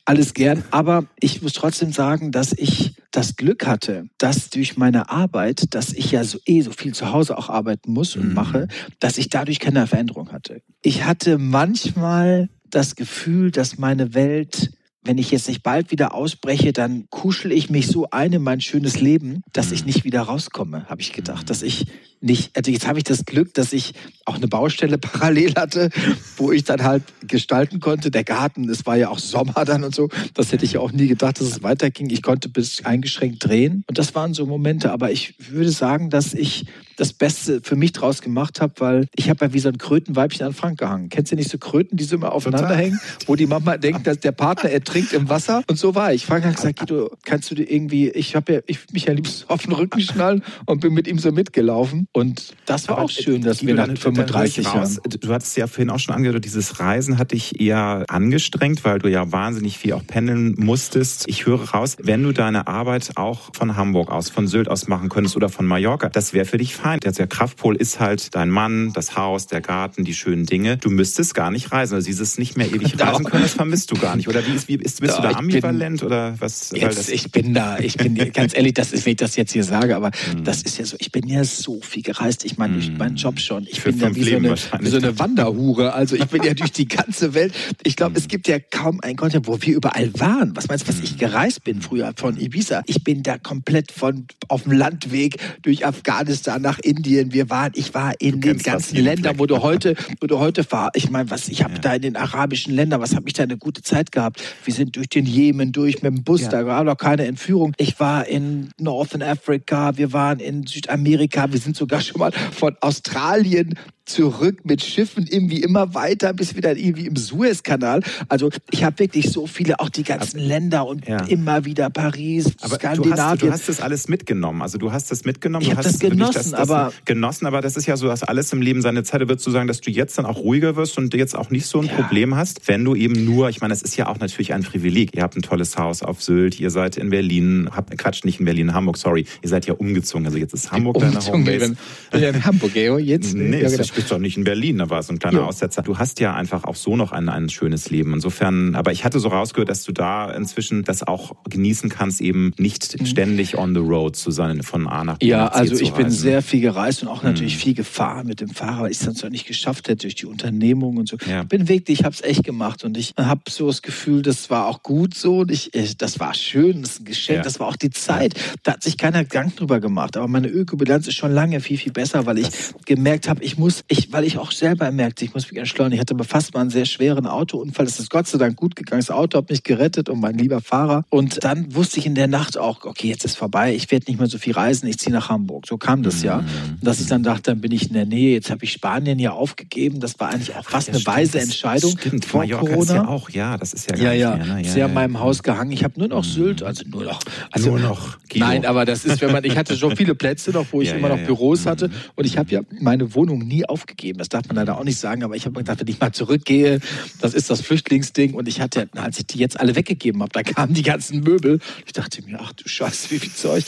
alles gern. Aber ich muss trotzdem sagen, dass ich das Glück hatte, dass durch meine Arbeit, dass ich ja so eh so viel zu Hause auch arbeiten muss und mhm. mache, dass ich dadurch keine Veränderung hatte. Ich hatte manchmal das Gefühl, dass meine Welt wenn ich jetzt nicht bald wieder ausbreche, dann kuschel ich mich so ein in mein schönes Leben, dass ich mhm. nicht wieder rauskomme, habe ich gedacht. Dass ich nicht, also jetzt habe ich das Glück, dass ich auch eine Baustelle parallel hatte, wo ich dann halt gestalten konnte. Der Garten, es war ja auch Sommer dann und so. Das hätte ich ja auch nie gedacht, dass es weiterging. Ich konnte bis eingeschränkt drehen. Und das waren so Momente. Aber ich würde sagen, dass ich das Beste für mich draus gemacht habe, weil ich habe ja wie so ein Krötenweibchen an Frank gehangen. Kennst du nicht so Kröten, die so immer aufeinander Total. hängen, wo die Mama denkt, dass der Partner ertrinkt im Wasser? Und so war ich. Frank hat gesagt, Guido, kannst du dir irgendwie, ich habe ja, ich mich ja liebst auf den Rücken schnallen und bin mit ihm so mitgelaufen. Und das war Aber auch schön, dass wir nach 35 Jahren. Du hattest ja vorhin auch schon angehört, dieses Reisen hat dich eher angestrengt, weil du ja wahnsinnig viel auch pendeln musstest. Ich höre raus, wenn du deine Arbeit auch von Hamburg aus, von Sylt aus machen könntest oder von Mallorca, das wäre für dich fein. Der Kraftpol ist halt dein Mann, das Haus, der Garten, die schönen Dinge. Du müsstest gar nicht reisen. Also dieses nicht mehr ewig reisen können, das vermisst du gar nicht. Oder wie, ist, wie, bist, bist ja, du da ambivalent bin, oder was? Jetzt, ich bin da, ich bin ganz ehrlich, das ist, wenn ich das jetzt hier sage, aber mhm. das ist ja so, ich bin ja so viel gereist. Ich meine, durch mhm. meinen Job schon. Ich Für bin ja wie so, eine, wie so eine Wanderhure. Also ich bin ja durch die ganze Welt. Ich glaube, es mhm. gibt ja kaum ein Kontinent, wo wir überall waren. Was meinst du, was ich gereist bin früher von Ibiza? Ich bin da komplett von auf dem Landweg durch Afghanistan nach Indien. Wir waren, ich war in den ganzen Ländern, wo du heute, wo du heute fahrst. Ich meine, was, ich habe ja. da in den arabischen Ländern, was habe ich da eine gute Zeit gehabt? Wir sind durch den Jemen durch mit dem Bus, ja. da war noch keine Entführung. Ich war in Northern Africa, wir waren in Südamerika, wir sind sogar schon mal von Australien zurück mit Schiffen irgendwie immer weiter bis wieder irgendwie im Suezkanal. Also ich habe wirklich so viele, auch die ganzen aber, Länder und ja. immer wieder Paris, aber Skandinavien. Du hast, du hast das alles mitgenommen. Also du hast das mitgenommen. Ich habe das genossen, das, das aber genossen. Aber das ist ja so, dass alles im Leben seine Zeit. Würdest du sagen, dass du jetzt dann auch ruhiger wirst und jetzt auch nicht so ein ja. Problem hast, wenn du eben nur, ich meine, es ist ja auch natürlich ein Privileg. Ihr habt ein tolles Haus auf Sylt, ihr seid in Berlin, habt Quatsch, nicht in Berlin, in Hamburg, sorry, ihr seid ja umgezogen. Also jetzt ist Hamburg deine Homebase. Ja, in Hamburg, jetzt. Nee, ja, genau. Bist doch nicht in Berlin, da war so ein kleiner ja. Aussetzer. Du hast ja einfach auch so noch ein, ein schönes Leben. Insofern, aber ich hatte so rausgehört, dass du da inzwischen das auch genießen kannst, eben nicht mhm. ständig on the road zu sein, von A nach B. Ja, nach also ich bin sehr viel gereist und auch natürlich mhm. viel gefahren mit dem Fahrer, weil ich es dann zwar nicht geschafft hätte durch die Unternehmung und so. Ja. Bin wirklich, ich habe es echt gemacht und ich habe so das Gefühl, das war auch gut so und ich, das war schön, das ist ein Geschenk, ja. das war auch die Zeit. Da hat sich keiner Gedanken drüber gemacht. Aber meine Ökobilanz ist schon lange viel, viel besser, weil ich das gemerkt habe, ich muss, ich, weil ich auch selber merkte, ich muss mich entschleunigen. Ich hatte aber fast mal einen sehr schweren Autounfall. Das ist Gott sei Dank gut gegangen. Das Auto hat mich gerettet und mein lieber Fahrer. Und dann wusste ich in der Nacht auch, okay, jetzt ist vorbei. Ich werde nicht mehr so viel reisen. Ich ziehe nach Hamburg. So kam das ja. Mhm. Dass ich dann dachte, dann bin ich in der Nähe. Jetzt habe ich Spanien ja aufgegeben. Das war eigentlich auch fast ja, eine weise Entscheidung stimmt. vor Mallorca Corona. Ist ja auch, ja, das ist ja gar ja, ja. Mehr, ne? ja, sehr ja, in meinem Haus gehangen. Ich habe nur noch Sylt, also nur noch. Also, nur noch. Guido. Nein, aber das ist, wenn man, ich hatte schon viele Plätze noch, wo ich immer noch Büros hatte. Mhm. Und ich habe ja meine Wohnung nie aufgegeben. Das darf man leider auch nicht sagen, aber ich habe gedacht, wenn ich mal zurückgehe, das ist das Flüchtlingsding. Und ich hatte, als ich die jetzt alle weggegeben habe, da kamen die ganzen Möbel. Ich dachte mir, ach du Scheiße, wie viel Zeug.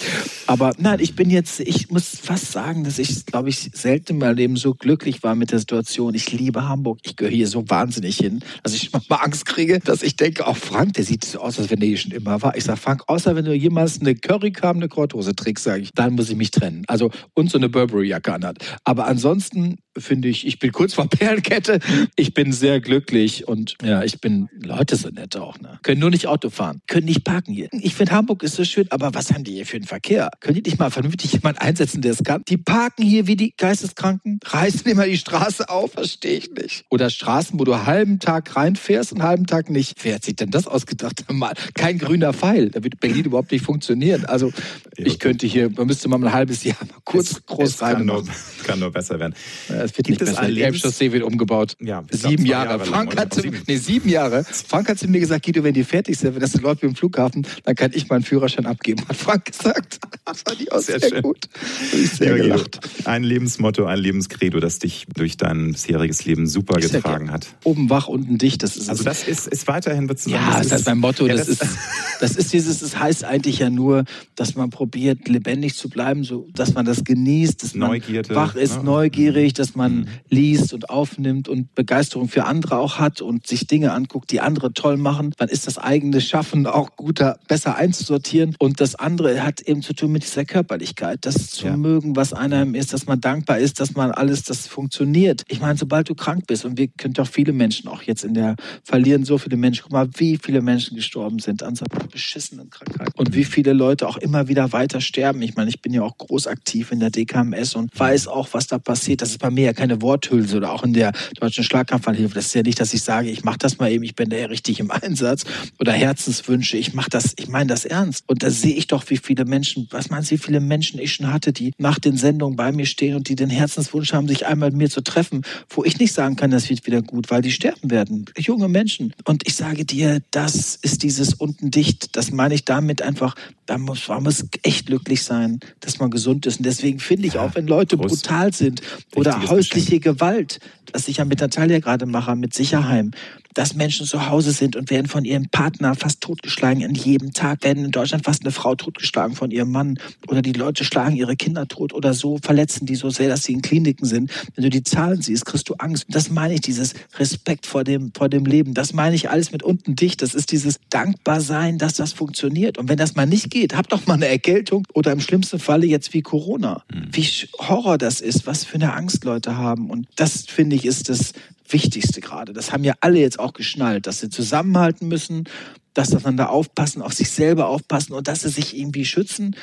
Aber nein, ich bin jetzt, ich muss fast sagen, dass ich, glaube ich, selten in meinem Leben so glücklich war mit der Situation. Ich liebe Hamburg. Ich gehöre hier so wahnsinnig hin, dass ich manchmal Angst kriege, dass ich denke, auch Frank, der sieht so aus, als wenn der hier schon immer war. Ich sage, Frank, außer wenn du jemals eine Currycam, eine Korthose trägst, sage ich, dann muss ich mich trennen. Also, und so eine Burberry-Jacke anhat. Aber ansonsten finde ich, ich bin kurz vor Perlenkette. Ich bin sehr glücklich und ja, ich bin, Leute sind nett auch, ne? Können nur nicht Auto fahren, können nicht parken hier. Ich finde Hamburg ist so schön, aber was haben die hier für einen Verkehr? Können die nicht mal vernünftig jemand einsetzen, der es kann? Die parken hier wie die Geisteskranken, reißen immer die Straße auf, verstehe ich nicht. Oder Straßen, wo du einen halben Tag reinfährst und einen halben Tag nicht. Wer hat sich denn das ausgedacht? Mal kein grüner Pfeil. Da wird Berlin überhaupt nicht funktionieren. Also ich könnte hier, man müsste mal ein halbes Jahr mal kurz es, groß es rein. Kann nur, kann nur besser werden. Ja, es wird Gibt nicht besser. Die Elbchaussee wird umgebaut. Ja, sieben Jahre. Jahre Frank hat zu, nee, sieben Jahre. Frank hat zu mir gesagt, Guido, wenn die fertig sind, wenn das läuft wie im Flughafen, dann kann ich meinen Führerschein abgeben. Hat Frank gesagt. Das fand ich auch sehr, sehr gut. Ich sehr ja, gelacht. Ein Lebensmotto, ein Lebenskredo, das dich durch dein bisheriges Leben super ist getragen hat. Oben wach, unten dicht. Das ist also das ist, ist weiterhin, wird Ja, das, ist mein Motto. Ja, das, das, ist, das ist dieses, das heißt eigentlich ja nur, dass man probiert, lebendig zu bleiben, so, dass man das genießt, dass man Neugierde, wach ist, ja. neugierig, dass man mhm. liest und aufnimmt und Begeisterung für andere auch hat und sich Dinge anguckt, die andere toll machen. Dann ist das eigene Schaffen auch guter, besser einzusortieren. Und das andere hat eben zu tun mit dieser Körperlichkeit, das zu ja. mögen, was einem ist, dass man dankbar ist, dass man alles, das funktioniert. Ich meine, sobald du krank bist, und wir können doch viele Menschen auch jetzt in der, verlieren so viele Menschen. Guck mal, wie viele Menschen gestorben sind an so beschissenen Krankheit. Und wie viele Leute auch immer wieder weiter sterben. Ich meine, ich bin ja auch groß aktiv in der DKMS und weiß auch, was da passiert. Das ist bei mir ja keine Worthülse oder auch in der deutschen Schlaganfallhilfe. Das ist ja nicht, dass ich sage, ich mache das mal eben, ich bin da ja richtig im Einsatz oder Herzenswünsche. Ich mache das, ich meine das ernst. Und da sehe ich doch, wie viele Menschen, was meinst du, wie viele Menschen ich schon hatte, die nach den Sendungen bei mir stehen und die den Herzenswunsch haben, sich einmal mit mir zu treffen, wo ich nicht sagen kann, das wird wieder gut, weil die sterben werden. Junge Menschen. Und ich sage dir, das ist dieses unten dicht. Das meine ich damit einfach da muss man muss echt glücklich sein, dass man gesund ist. Und deswegen finde ich ja, auch, wenn Leute Prost. brutal sind oder häusliche. Gewalt, was ich ja mit Natalia gerade mache, mit Sicherheim, dass Menschen zu Hause sind und werden von ihrem Partner fast totgeschlagen an jedem Tag, werden in Deutschland fast eine Frau totgeschlagen von ihrem Mann oder die Leute schlagen ihre Kinder tot oder so verletzen die so sehr, dass sie in Kliniken sind. Wenn du die Zahlen siehst, kriegst du Angst. Das meine ich, dieses Respekt vor dem, vor dem Leben. Das meine ich alles mit unten dicht. Das ist dieses Dankbarsein, dass das funktioniert. Und wenn das mal nicht geht, hab doch mal eine Erkältung oder im schlimmsten Falle jetzt wie Corona. Mhm. Wie Horror das ist, was für eine Angst Leute haben. Und das finde ich ist das Wichtigste gerade. Das haben ja alle jetzt auch geschnallt, dass sie zusammenhalten müssen, dass sie aufeinander aufpassen, auf sich selber aufpassen und dass sie sich irgendwie schützen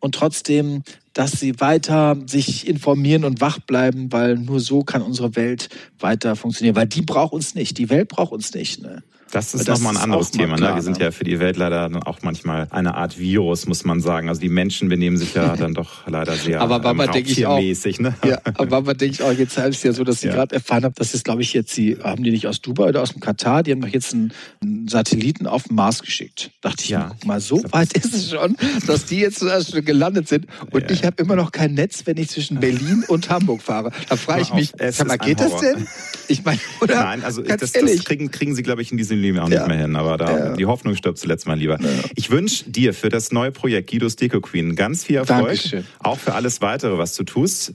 und trotzdem, dass sie weiter sich informieren und wach bleiben, weil nur so kann unsere Welt weiter funktionieren. Weil die braucht uns nicht, die Welt braucht uns nicht. Ne? Das ist nochmal ein anderes Thema. Klar, ne? Wir sind ja für die Welt leider auch manchmal eine Art Virus, muss man sagen. Also die Menschen benehmen sich ja dann doch leider sehr aber Mama, ähm, denke ich auch, ne? Ja, aber Mama denke ich auch, jetzt ist ja so, dass sie ja. gerade erfahren haben, dass jetzt, glaube ich, jetzt sie, haben die nicht aus Dubai oder aus dem Katar, die haben doch jetzt einen, einen Satelliten auf den Mars geschickt. Dachte ich, ja. guck mal, so weit ist es schon, dass die jetzt schon gelandet sind. Und ja. ich habe immer noch kein Netz, wenn ich zwischen Berlin und Hamburg fahre. Da frage ich mich, sag mal, geht das denn? Ich meine, oder? Nein, also das, das kriegen, kriegen sie, glaube ich, in diesem Leben auch ja. nicht mehr hin. Aber da ja. die Hoffnung stirbt zuletzt mal lieber. Ja. Ich wünsche dir für das neue Projekt Guidos Deko Queen ganz viel Erfolg. Dankeschön. Auch für alles weitere, was du tust.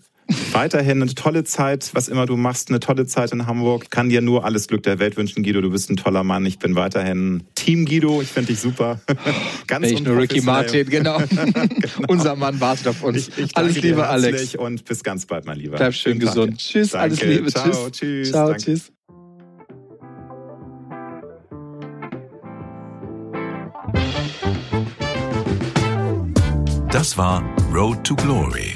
Weiterhin eine tolle Zeit, was immer du machst, eine tolle Zeit in Hamburg. Kann dir nur alles Glück der Welt wünschen, Guido. Du bist ein toller Mann. Ich bin weiterhin Team Guido. Ich finde dich super. Ganz ich nur Ricky Martin, genau. genau. Unser Mann wartet auf uns. Ich, ich alles Liebe, Alex. Und bis ganz bald, mein Lieber. Bleib schön gesund. Tschüss, Danke. alles Liebe. Ciao, tschüss. tschüss. Ciao, Danke. tschüss. Das war Road to Glory.